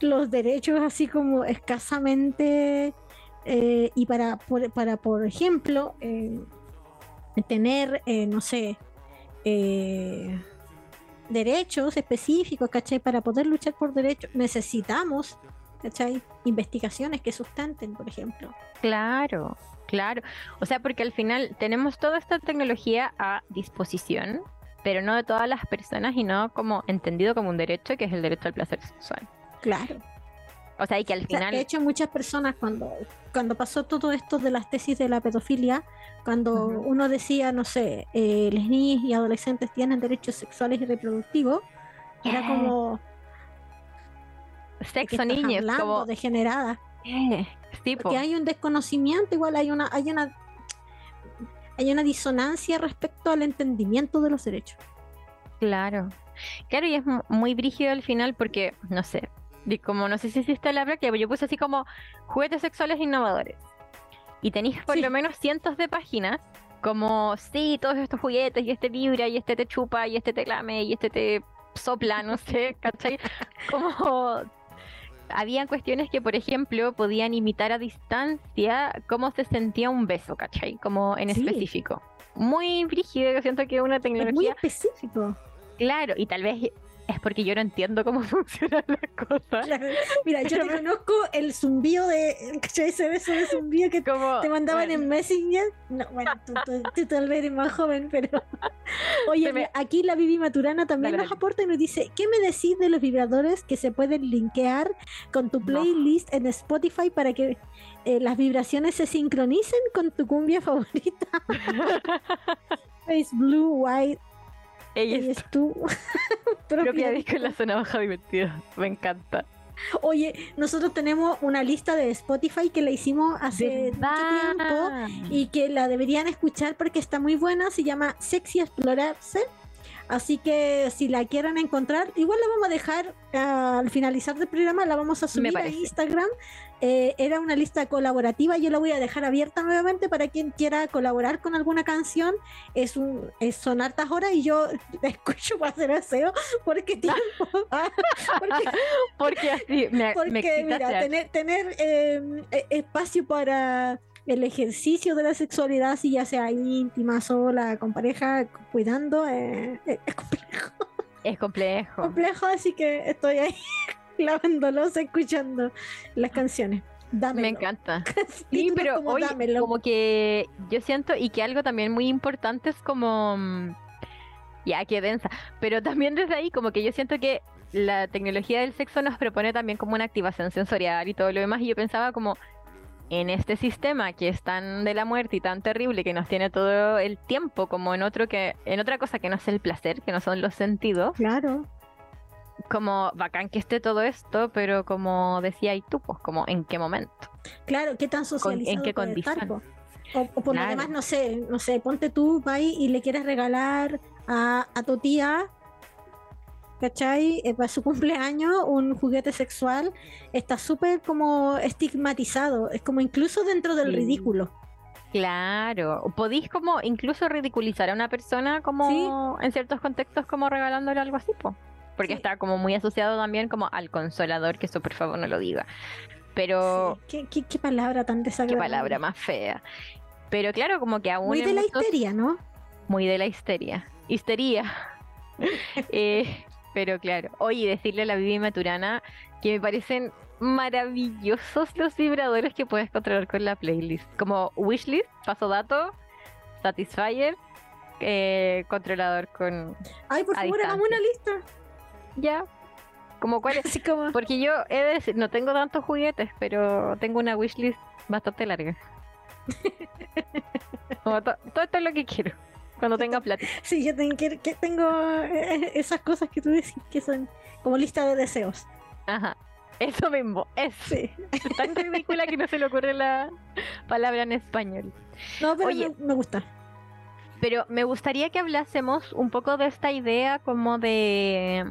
los derechos, así como escasamente. eh, y para, por, para, por ejemplo, eh, tener, no sé, derechos específicos, ¿cachai? Para poder luchar por derechos necesitamos, ¿cachai? Investigaciones que sustenten, por ejemplo. Claro, claro. O sea, porque al final tenemos toda esta tecnología a disposición, pero no de todas las personas y no como entendido como un derecho, que es el derecho al placer sexual. Claro. O sea, y que al O sea, final... de hecho, muchas personas cuando, cuando pasó todo esto de las tesis de la pedofilia, cuando uno decía, no sé, eh, las niñas y adolescentes tienen derechos sexuales y reproductivos, era ¿Qué? como ¿de qué Sexo hablando? como... degenerada. ¿Qué? Sí, po. Porque hay un desconocimiento, igual hay una, hay una hay una disonancia respecto al entendimiento de los derechos. Claro. Claro, y es mu- muy brígido al final porque, no sé, di- como no sé si hiciste la práctica, pero yo puse así como juguetes sexuales innovadores. Y tenéis por Sí. lo menos cientos de páginas como, sí, todos estos juguetes, y este vibra, y este te chupa, y este te lame, y este te sopla, no sé, ¿cachai? Como habían cuestiones que, por ejemplo, podían imitar a distancia cómo se sentía un beso, ¿cachai? Como en Sí. específico. Muy brígido, yo siento que una Es muy tecnología específico. Claro, y tal vez es porque yo no entiendo cómo funcionan las cosas. Claro. Mira, yo te conozco el zumbido de ese beso de zumbido que Como, te mandaban bueno, en Messenger. No, bueno, tú, tú- tú tal vez eres más joven, pero. Oye, me- aquí la Vivi Maturana también Dale, nos dale. aporta y nos dice: ¿Qué me decís de los vibradores que se pueden linkear con tu No. playlist en Spotify para que eh, las vibraciones se sincronicen con tu cumbia favorita? Face Blue, White, Ella es es tú. propia disco en la zona baja divertida. Me encanta. Oye, nosotros tenemos una lista de Spotify que la hicimos hace mucho tiempo y que la deberían escuchar porque está muy buena. Se llama Sexy Explorarse. Así que si la quieren encontrar, igual la vamos a dejar ah, al finalizar del programa, la vamos a subir a. Instagram. Eh, era una lista colaborativa, yo la voy a dejar abierta nuevamente para quien quiera colaborar con alguna canción. Es un, es, son hartas horas y yo la escucho para hacer aseo porque tiempo. Porque Porque así me, me porque, excita mira, tener, tener eh, espacio para el ejercicio de la sexualidad, si ya sea íntima, sola, con pareja, cuidando, eh, es complejo, es complejo. complejo, así que estoy ahí lavándolos, escuchando las canciones. Dámelo. Me encanta. Sí, pero como dámelo. como que yo siento y que algo también muy importante es como mm, ya que densa, pero también desde ahí como que yo siento que la tecnología del sexo nos propone también como una activación sensorial y todo lo demás y yo pensaba como en este sistema que es tan de la muerte y tan terrible que nos tiene todo el tiempo como en otro que en otra cosa que no es el placer, que no son los sentidos, Claro, como bacán que esté todo esto, pero como decía y tú, pues como en qué momento. claro, qué tan socializado qué puede estar, condición? O, o por lo demás, no sé, no sé, ponte tú, vas y le quieres regalar a, a tu tía, ¿cachai? Eh, para su cumpleaños, un juguete sexual, está súper como estigmatizado, es como incluso dentro del Sí. ridículo. Claro, podéis como incluso ridiculizar a una persona como en ciertos contextos como regalándole algo así, po. Porque Sí. está como muy asociado también como al consolador, que eso por favor no lo diga. Pero Sí, ¿Qué, qué, qué palabra tan qué desagradable. palabra más fea. Pero claro, como que aún Muy de la muchos- histeria, ¿no? muy de la histeria. Histeria. Eh, Pero claro, oye, decirle a la Vivi Maturana que me parecen maravillosos los vibradores que puedes controlar con la playlist. Como Wishlist, Paso Dato, Satisfyer, eh, controlador con. Ay, por favor, hagamos una lista. Ya. Como cuál es. Como. Porque yo he de decir, no tengo tantos juguetes, pero tengo una wishlist bastante larga. Como to- todo esto es lo que quiero. Cuando tenga plata. Sí, yo tengo, que, que tengo eh, esas cosas que tú decís que son como lista de deseos. Ajá. Eso mismo. Es Sí. tan ridícula que no se le ocurre la palabra en español. No, pero Oye. me, me gusta. Pero me gustaría que hablásemos un poco de esta idea como de,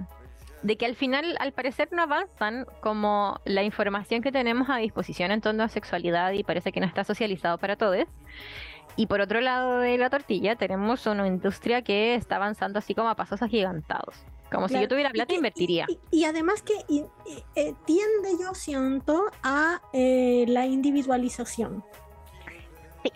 de que al final, al parecer, no avanzan como la información que tenemos a disposición en torno a sexualidad y parece que no está socializado para todos. Y por otro lado de la tortilla tenemos una industria que está avanzando así como a pasos agigantados. Como si Claro, yo tuviera y plata, que- invertiría. Y, y además que y- y, eh, tiende, yo siento, a eh, la individualización. Sí.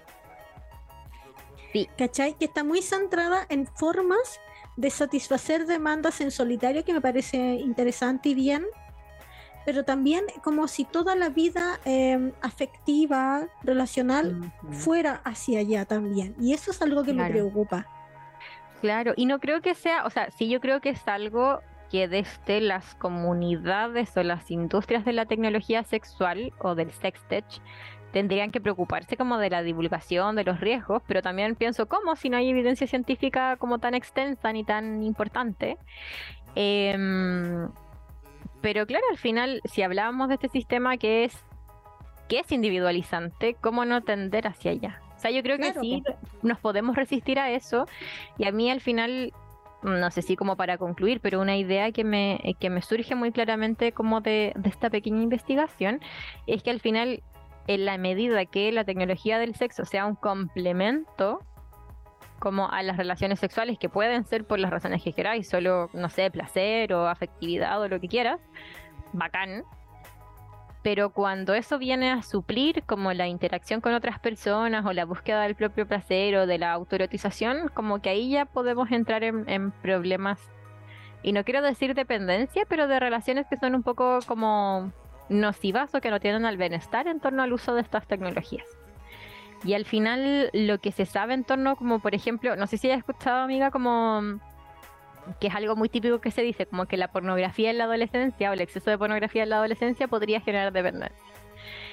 Sí. ¿Cachai? Que está muy centrada en formas de satisfacer demandas en solitario, que me parece interesante y bien, pero también como si toda la vida eh, afectiva, relacional, fuera hacia allá también. Y eso es algo que me preocupa. Claro, y no creo que sea, o sea, sí yo creo que es algo que desde las comunidades o las industrias de la tecnología sexual o del sextech tendrían que preocuparse como de la divulgación de los riesgos, pero también pienso cómo si no hay evidencia científica como tan extensa ni tan importante. Em, pero claro, al final, si hablábamos de este sistema que es que es individualizante, ¿cómo no tender hacia allá? O sea, yo creo Claro, que sí nos podemos resistir a eso y a mí al final, no sé si como para concluir, pero una idea que me, eh, que me surge muy claramente como de, de esta pequeña investigación es que al final, en la medida que la tecnología del sexo sea un complemento como a las relaciones sexuales que pueden ser por las razones que queráis, solo, no sé, placer o afectividad o lo que quieras, bacán. Pero cuando eso viene a suplir como la interacción con otras personas o la búsqueda del propio placer o de la autoerotización, como que ahí ya podemos entrar en, en problemas, y no quiero decir dependencia, pero de relaciones que son un poco como nocivas o que no tienen al bienestar en torno al uso de estas tecnologías. Y al final lo que se sabe en torno, como por ejemplo, no sé si hayas escuchado, amiga, como que es algo muy típico que se dice, como que la pornografía en la adolescencia o el exceso de pornografía en la adolescencia podría generar dependencia.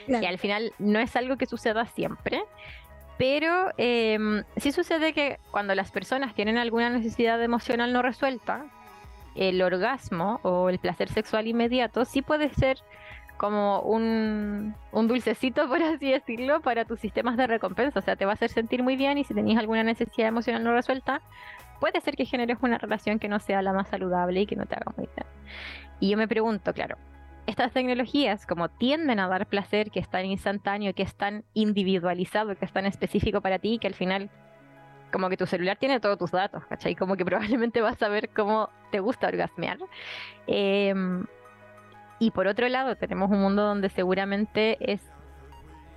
Claro. Y al final no es algo que suceda siempre, pero eh, sí sucede que cuando las personas tienen alguna necesidad emocional no resuelta, el orgasmo o el placer sexual inmediato sí puede ser como un, un dulcecito, por así decirlo, para tus sistemas de recompensa. O sea, te va a hacer sentir muy bien y si tenías alguna necesidad emocional no resuelta, puede ser que generes una relación que no sea la más saludable y que no te haga muy bien. Y yo me pregunto, claro, estas tecnologías como tienden a dar placer, que es tan instantáneo, que es tan individualizado, que es tan específico para ti, que al final como que tu celular tiene todos tus datos, ¿cachai? Como que probablemente vas a ver cómo te gusta orgasmear. Em, y por otro lado, tenemos un mundo donde seguramente es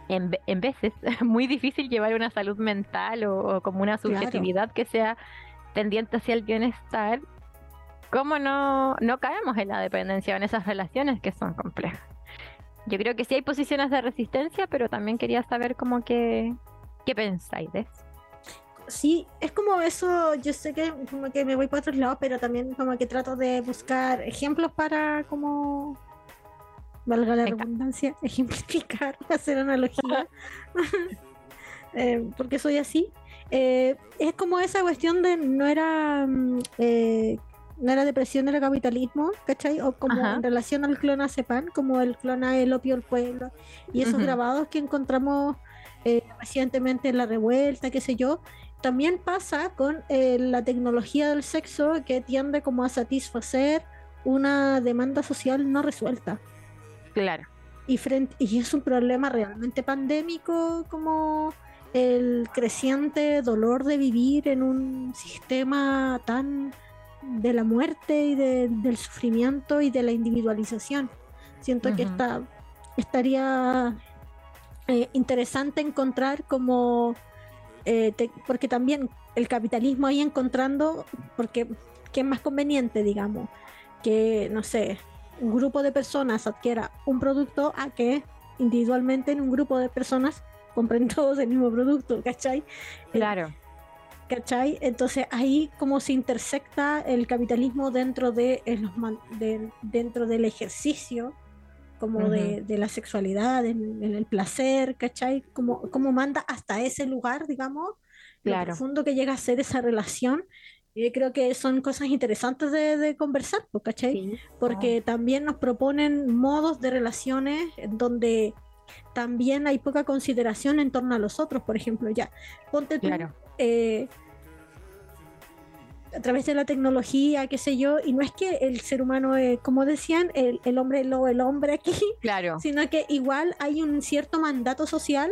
en, en veces muy difícil llevar una salud mental o, o como una Claro. subjetividad que sea tendiente hacia el bienestar. ¿Cómo no, no caemos en la dependencia o en esas relaciones que son complejas? Yo creo que sí hay posiciones de resistencia, pero también quería saber cómo que, qué pensáis de eso. Sí, es como eso, yo sé que como que me voy para otros lados, pero también como que trato de buscar ejemplos para como, valga la redundancia, ejemplificar, hacer analogía, Eh, porque soy así. Eh, es como esa cuestión de no era, mm, eh, no era depresión, era capitalismo, ¿cachai? O como Ajá. en relación al clonazepam, como el clona el opio del pueblo, y esos grabados que encontramos eh, recientemente en la revuelta, qué sé yo, también pasa con eh, la tecnología del sexo que tiende como a satisfacer una demanda social no resuelta. Claro. Y, frente, y es un problema realmente pandémico como el creciente dolor de vivir en un sistema tan de la muerte y de- del sufrimiento y de la individualización. Siento que está, estaría eh, interesante encontrar como, eh, te- porque también el capitalismo ahí encontrando, porque ¿qué es más conveniente, digamos? que, no sé, un grupo de personas adquiera un producto a que individualmente en un grupo de personas compren todos el mismo producto, ¿cachai? Claro. ¿Cachai? Entonces ahí como se intersecta el capitalismo dentro de, los dentro del ejercicio, como de, la sexualidad, en, el placer, ¿cachai? Como, como manda hasta ese lugar, digamos, claro. lo profundo que llega a ser esa relación. Y creo que son cosas interesantes de, conversar, pues, ¿cachai? Porque también nos proponen modos de relaciones donde también hay poca consideración en torno a los otros, por ejemplo, ya, ponte tú, eh, a través de la tecnología, qué sé yo, y no es que el ser humano, como decían, el, el hombre lo el hombre aquí, claro. sino que igual hay un cierto mandato social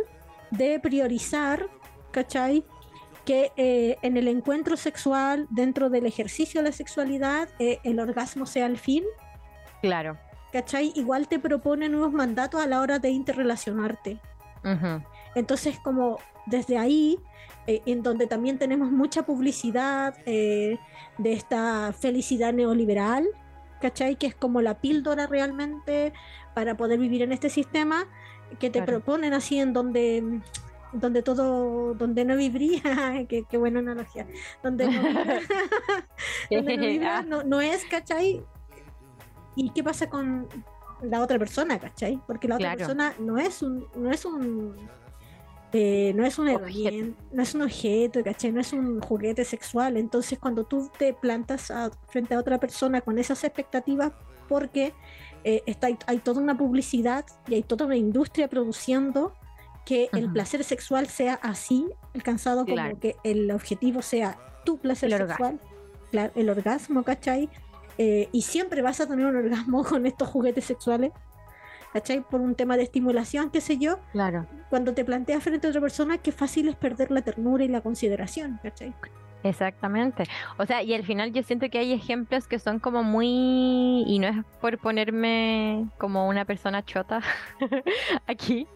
de priorizar, ¿cachai? Que eh, en el encuentro sexual, dentro del ejercicio de la sexualidad, eh, el orgasmo sea el fin. Claro. ¿cachai? Igual te proponen nuevos mandatos a la hora de interrelacionarte. Entonces, como desde ahí, eh, en donde también tenemos mucha publicidad eh, de esta felicidad neoliberal, ¿cachai? Que es como la píldora realmente para poder vivir en este sistema, que te proponen así en donde donde todo, donde no vibría, qué, buena analogía, donde no, vibra, no, no, es, ¿cachai? ¿Y qué pasa con la otra persona, cachai? Porque la otra persona no es un, no es un eh, no es un objeto. no es un objeto, ¿cachai? No es un juguete sexual. Entonces, cuando tú te plantas frente a otra persona con esas expectativas, porque eh, está, hay toda una publicidad y hay toda una industria produciendo que el placer sexual sea así, alcanzado como que el objetivo sea tu placer sexual, el orgasmo, ¿cachai? Eh, y siempre vas a tener un orgasmo con estos juguetes sexuales, ¿cachai? Por un tema de estimulación, qué sé yo. Claro. Cuando te planteas frente a otra persona, qué fácil es perder la ternura y la consideración, ¿cachai? Exactamente. O sea, y al final yo siento que hay ejemplos que son como muy, y no es por ponerme como una persona chota aquí,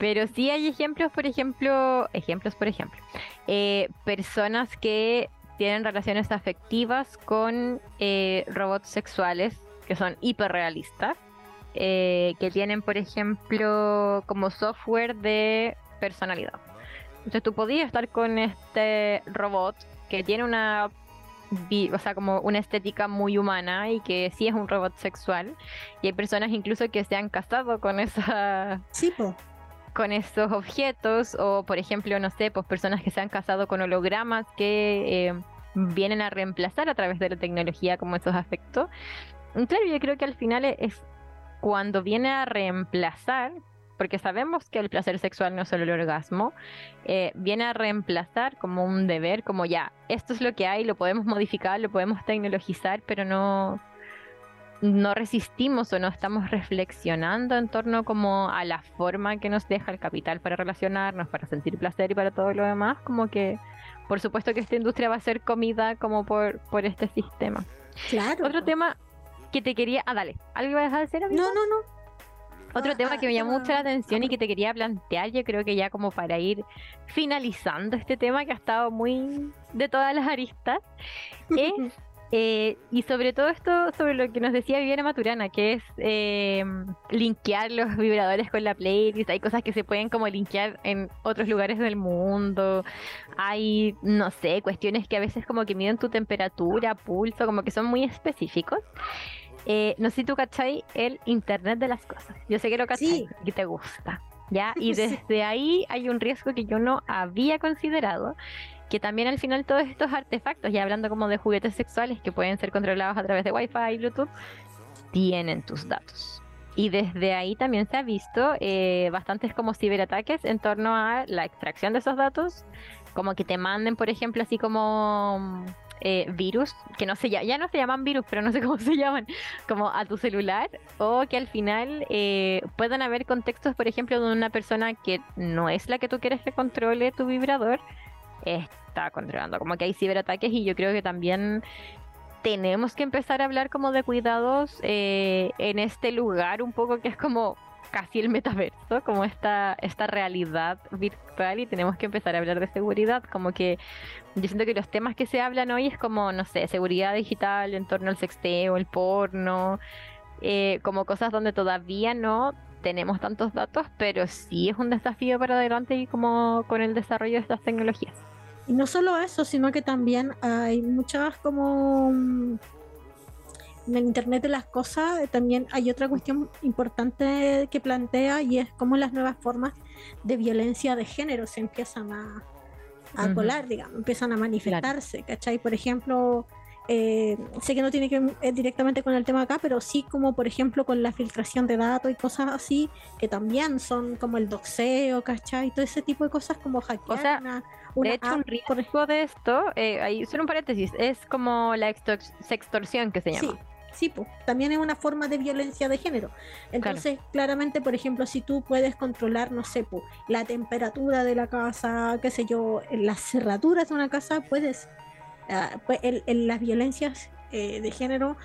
pero sí hay ejemplos, por ejemplo, ejemplos, por ejemplo, eh, personas que tienen relaciones afectivas con eh, robots sexuales que son hiperrealistas, eh, que tienen, por ejemplo, como software de personalidad. Entonces tú podías estar con este robot que tiene una o sea, como una estética muy humana y que sí es un robot sexual. Y hay personas incluso que se han casado con esa. Sí, con esos objetos o por ejemplo no sé pues personas que se han casado con hologramas que eh, vienen a reemplazar a través de la tecnología como esos aspectos. Claro, yo creo que al final es cuando viene a reemplazar, porque sabemos que el placer sexual no es solo el orgasmo, eh, viene a reemplazar como un deber, como ya, esto es lo que hay, lo podemos modificar, lo podemos tecnologizar, pero no, no resistimos o no estamos reflexionando en torno como a la forma que nos deja el capital para relacionarnos, para sentir placer y para todo lo demás, como que por supuesto que esta industria va a ser comida como por, por este sistema. Claro. Otro tema que te quería... Ah, dale. ¿Algo ibas a decir? No, no, no. Otro tema que me llamó mucho la atención y que te quería plantear, yo creo que ya como para ir finalizando este tema que ha estado muy de todas las aristas, es eh, y sobre todo esto, sobre lo que nos decía Viviana Maturana, que es eh, linkear los vibradores con la playlist. Hay cosas que se pueden como linkear en otros lugares del mundo. Hay, no sé, cuestiones que a veces como que miden tu temperatura, pulso, como que son muy específicos. Eh, no sé si tú cachai el Internet de las cosas. Yo sé que lo cachai y te gusta. ¿ya? Y desde ahí hay un riesgo que yo no había considerado que también al final todos estos artefactos, ya hablando como de juguetes sexuales que pueden ser controlados a través de Wi-Fi y Bluetooth, tienen tus datos. Y desde ahí también se ha visto eh, bastantes como ciberataques en torno a la extracción de esos datos, como que te manden, por ejemplo, así como eh, virus, que no se ya no se llaman virus, pero no sé cómo se llaman, como a tu celular, o que al final eh, puedan haber contextos, por ejemplo, de una persona que no es la que tú quieres que controle tu vibrador, está controlando. Como que hay ciberataques y yo creo que también tenemos que empezar a hablar como de cuidados eh, en este lugar un poco que es como casi el metaverso, como esta, esta realidad virtual y tenemos que empezar a hablar de seguridad, como que yo siento que los temas que se hablan hoy es como, no sé, seguridad digital en torno al sexteo, el porno, eh, como cosas donde todavía no tenemos tantos datos, pero sí es un desafío para adelante y como con el desarrollo de estas tecnologías. Y no solo eso, sino que también hay muchas como mm, en el Internet de las Cosas, también hay otra cuestión importante que plantea y es cómo las nuevas formas de violencia de género se empiezan a, a colar, digamos, empiezan a manifestarse, ¿cachai? Por ejemplo, eh, sé que no tiene que ver eh, directamente con el tema acá, pero sí como por ejemplo con la filtración de datos y cosas así, que también son como el doxeo, ¿cachai? Todo ese tipo de cosas como hackear O sea, una, De hecho, un riesgo de esto, eh, ahí solo un paréntesis, es como la extor- sextorsión que se llama. Sí, sí, pues, también es una forma de violencia de género. Entonces, claramente, por ejemplo, si tú puedes controlar, no sé, pues, la temperatura de la casa, qué sé yo, las cerraduras de una casa, puedes. ah, pues, el- el- las violencias eh, de género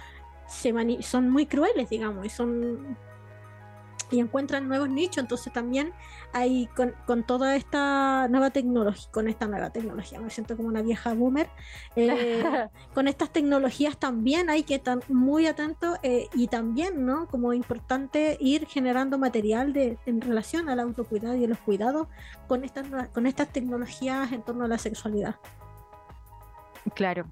se mani- son muy crueles, digamos, y son y encuentran nuevos nichos, entonces también hay con, con toda esta nueva tecnología, con esta nueva tecnología, me siento como una vieja boomer, eh, con estas tecnologías también hay que estar muy atento eh, y también, ¿no? Como importante ir generando material de, en relación al autocuidado y a los cuidados con estas, con estas tecnologías en torno a la sexualidad. Claro.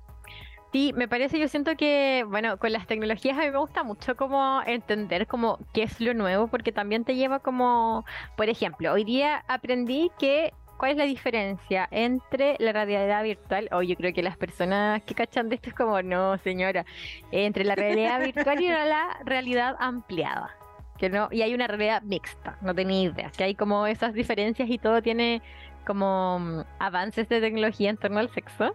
Sí, me parece, yo siento que, bueno, con las tecnologías a mí me gusta mucho como entender como qué es lo nuevo, porque también te lleva como, por ejemplo, hoy día aprendí que cuál es la diferencia entre la realidad virtual, o yo creo que las personas que cachan de esto es como, no, señora, entre la realidad virtual y la realidad ampliada. Que no, y hay una realidad mixta, no tenía idea, que hay como esas diferencias y todo tiene como mm, avances de tecnología en torno al sexo.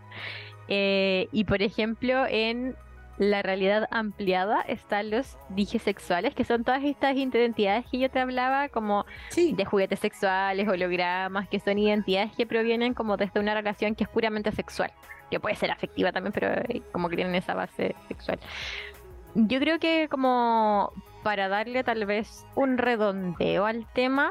Eh, y por ejemplo, en la realidad ampliada están los digisexuales, que son todas estas identidades que yo te hablaba, como Sí, de juguetes sexuales, hologramas, que son identidades que provienen como desde una relación que es puramente sexual, que puede ser afectiva también, pero eh, como que tienen esa base sexual. Yo creo que como para darle tal vez un redondeo al tema,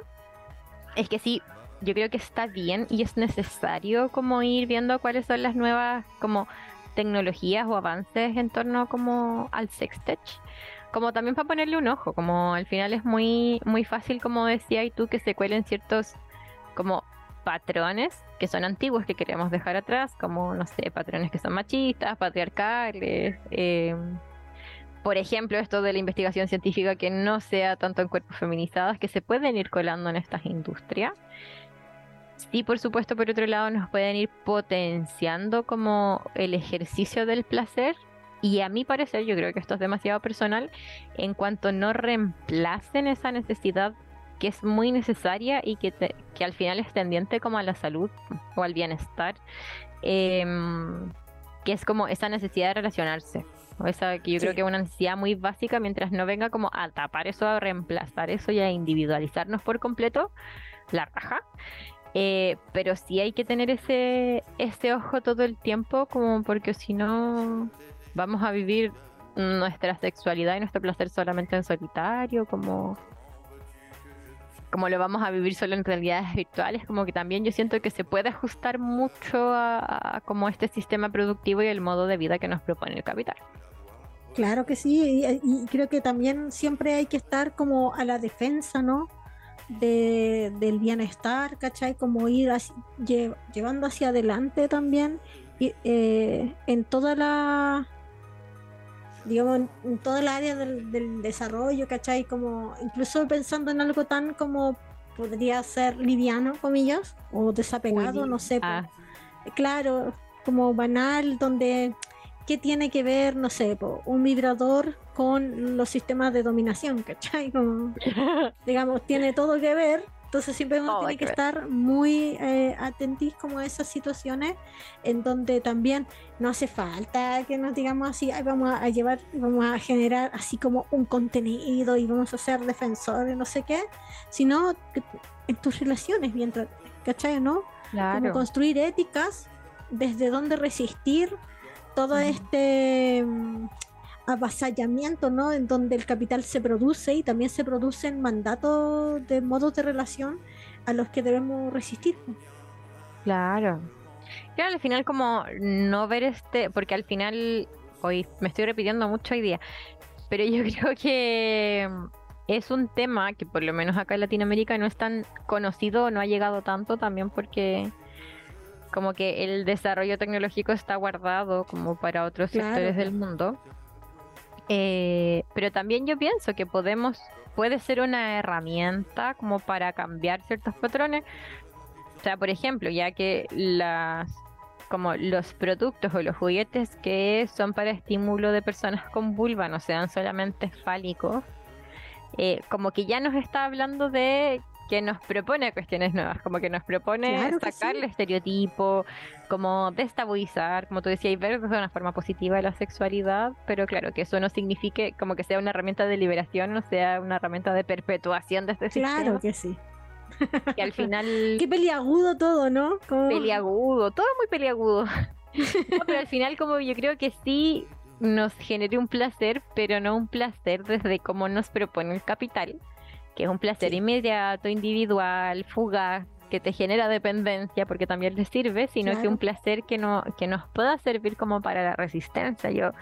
es que sí, yo creo que está bien y es necesario como ir viendo cuáles son las nuevas como tecnologías o avances en torno como al sextech como también para ponerle un ojo, como al final es muy, muy fácil, como decía y tú, que se cuelen ciertos como patrones que son antiguos que queremos dejar atrás, como, no sé, patrones que son machistas, patriarcales, eh, por ejemplo, esto de la investigación científica que no sea tanto en cuerpos feminizados, que se pueden ir colando en estas industrias. Sí, por supuesto, por otro lado, nos pueden ir potenciando como el ejercicio del placer y a mi parecer, yo creo que esto es demasiado personal, en cuanto no reemplacen esa necesidad que es muy necesaria y que, te- que al final es tendiente como a la salud o al bienestar, em, que es como esa necesidad de relacionarse. O esa que yo creo Sí. que es una necesidad muy básica mientras no venga como a tapar eso, a reemplazar eso y a individualizarnos por completo, la raja. Eh, pero sí hay que tener ese, ese ojo todo el tiempo, como porque si no vamos a vivir nuestra sexualidad y nuestro placer solamente en solitario, como, como lo vamos a vivir solo en realidades virtuales, como que también yo siento que se puede ajustar mucho a, a como este sistema productivo y el modo de vida que nos propone el capital. claro que sí, y, y creo que también siempre hay que estar como a la defensa, ¿no? De, del bienestar, ¿cachai? Como ir así- lle- llevando hacia adelante también y, eh, en toda la, digamos, en, en toda el área del, del desarrollo, ¿cachai? Como incluso pensando en algo tan como podría ser liviano, comillas, o desapegado, no sé, Ah, claro, como banal, donde ¿qué tiene que ver, no sé, un vibrador con los sistemas de dominación, ¿cachai? Como, digamos, tiene todo que ver. Entonces siempre uno tiene que ver. estar muy eh, atentís como a esas situaciones en donde también no hace falta que nos digamos así, "Ay, vamos a, llevar, vamos a generar así como un contenido y vamos a ser defensores, no sé qué, sino que en tus relaciones, mientras, ¿cachai? ¿No? como claro. construir éticas desde donde resistir todo este mm, avasallamiento, ¿no? En donde el capital se produce y también se producen mandatos de modos de relación a los que debemos resistir. Claro. Claro, al final como no ver este, porque al final, hoy me estoy repitiendo mucho hoy día, pero yo creo que es un tema que por lo menos acá en Latinoamérica no es tan conocido, no ha llegado tanto también porque como que el desarrollo tecnológico está guardado como para otros sectores del mundo. Eh, pero también yo pienso que podemos, puede ser una herramienta como para cambiar ciertos patrones. O sea, por ejemplo, ya que las como los productos o los juguetes que son para estímulo de personas con vulva no sean solamente fálicos, eh, como que ya nos está hablando de que nos propone cuestiones nuevas, como que nos propone sacar el estereotipo, como destabilizar, como tú decías, y ver de una forma positiva la sexualidad, pero claro, que eso no signifique como que sea una herramienta de liberación, no sea una herramienta de perpetuación de este sistema. Claro que sí. Que al final... Qué peliagudo todo, ¿no? Peliagudo, todo muy peliagudo. pero al final como yo creo que sí nos genere un placer, pero no un placer desde cómo nos propone el capital, que es un placer inmediato, individual, fugaz, que te genera dependencia porque también le sirve, sino que un placer que no que nos pueda servir como para la resistencia. Yo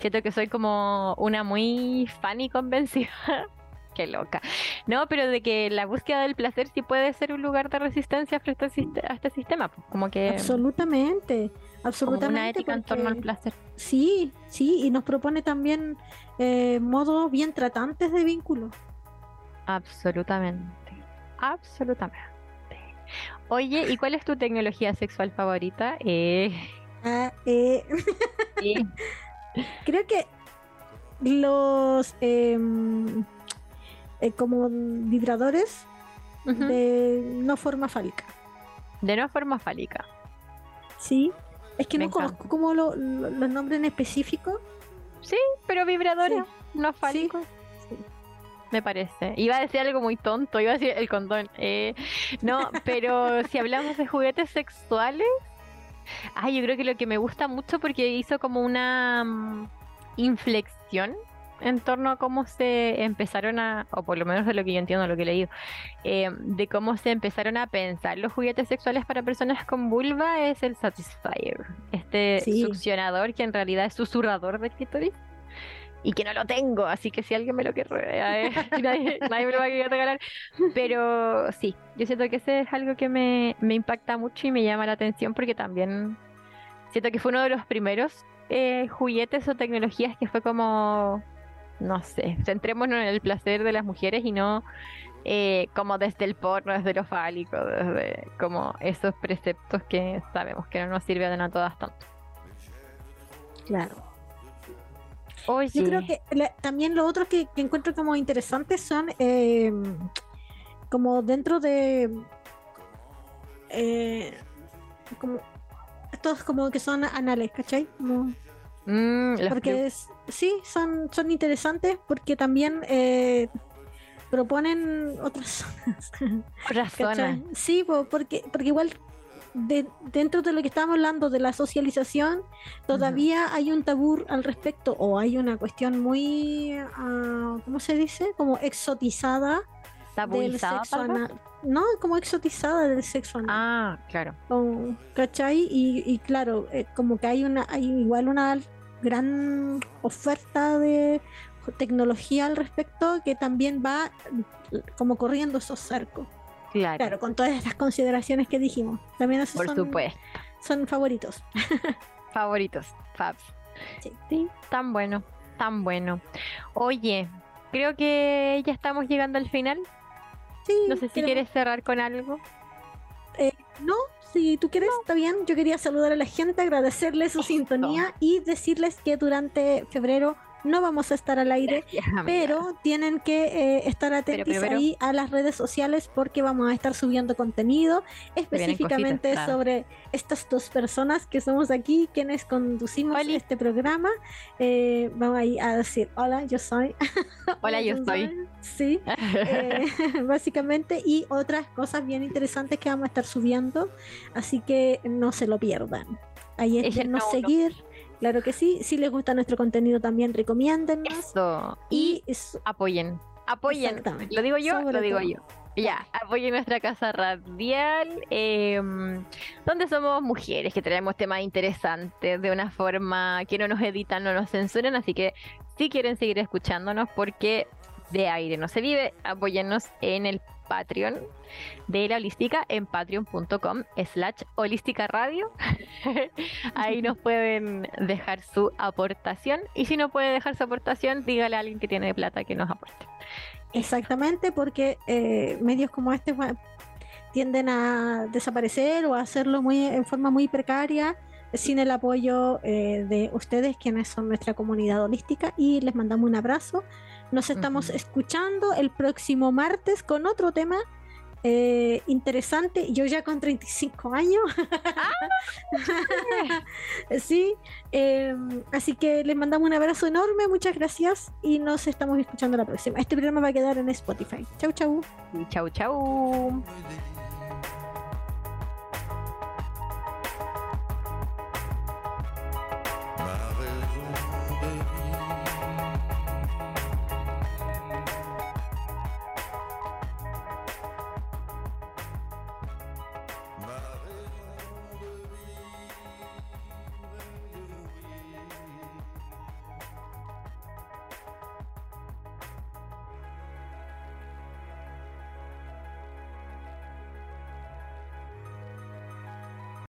siento que soy como una muy fan y convencida. Qué loca. No, pero de que la búsqueda del placer sí puede ser un lugar de resistencia frente a este sistema. Como que. Absolutamente. Absolutamente. una ética en torno al placer. Sí, sí, y nos propone también eh, modos bien tratantes de vínculo. Absolutamente. Absolutamente. Oye, ¿y cuál es tu tecnología sexual favorita? Eh... Ah, eh. Creo que los em, eh, como vibradores de no forma fálica. De no forma fálica. Sí, es que no conozco como los nombres en específico. Sí, pero vibradores no fálicos. Me parece. Iba a decir algo muy tonto, iba a decir el condón. Eh, no, pero si hablamos de juguetes sexuales, ay, yo creo que lo que me gusta mucho porque hizo como una mm, inflexión en torno a cómo se empezaron a, o por lo menos de lo que yo entiendo, lo que he leído, eh, de cómo se empezaron a pensar los juguetes sexuales para personas con vulva es el Satisfyer, este succionador que en realidad es susurrador de clítoris y que no lo tengo, así que si alguien me lo quiere, eh, nadie, nadie, me lo va a querer regalar. Pero sí, yo siento que ese es algo que me, me, impacta mucho y me llama la atención porque también siento que fue uno de los primeros eh, juguetes o tecnologías que fue como no sé, centrémonos en el placer de las mujeres y no eh, como desde el porno, desde lo fálico, desde como esos preceptos que sabemos que no nos sirven a todas tanto. Claro. Yo creo que también lo otro que, encuentro como interesantes son em, como dentro de eh, como estos como que son anales, ¿cachai? Mm, porque sí, son, son interesantes porque también eh, proponen otras zonas. Sí, porque, porque igual de, dentro de lo que estamos hablando de la socialización, todavía hay un tabú al respecto o hay una cuestión muy, uh, ¿cómo se dice? Como exotizada del sexo anal. No, como exotizada del sexo anal. Ah, claro. ¿Cachai? Y, y claro, eh, como que hay una, hay igual una gran oferta de tecnología al respecto que también va como corriendo esos cercos. Claro. con todas estas consideraciones que dijimos. También esos Por son, supuesto. son favoritos. favoritos, Fabs. Sí. tan bueno, tan bueno. Oye, creo que ya estamos llegando al final. Sí, no sé si quieres cerrar con algo. Eh, no, si tú quieres, está bien. Yo quería saludar a la gente, agradecerles su sintonía y decirles que durante febrero no vamos a estar al aire, pero tienen que eh, estar atentos ahí a las redes sociales porque vamos a estar subiendo contenido específicamente sobre estas dos personas que somos aquí, quienes conducimos este programa. Eh, vamos ahí a decir, hola, yo soy. Hola, yo soy. Sí, eh, básicamente, y otras cosas bien interesantes que vamos a estar subiendo, así que no se lo pierdan. Ahí es no seguir Claro que sí. Si les gusta nuestro contenido, también recomiéndennos. Eso. Y Y apoyen. Apoyen. Exactamente. Lo digo yo, Sobre lo digo todo. yo. Ya, apoyen nuestra casa radial, em, donde somos mujeres que traemos temas interesantes de una forma que no nos editan, no nos censuran. Así que si quieren seguir escuchándonos, porque de aire no se vive, apóyennos en el Patreon de la holística en patreon.com slash holística radio. Ahí nos pueden dejar su aportación. Y si no puede dejar su aportación, dígale a alguien que tiene plata que nos aporte. Exactamente, porque eh, medios como este tienden a desaparecer o a hacerlo muy en forma muy precaria sin el apoyo eh, de ustedes, quienes son nuestra comunidad holística, y les mandamos un abrazo. Nos estamos escuchando el próximo martes con otro tema eh, interesante. Yo ya con 35 años. sí, eh, así que les mandamos un abrazo enorme, muchas gracias y nos estamos escuchando la próxima. Este programa va a quedar en Spotify. Chau, chau. Chau, chau.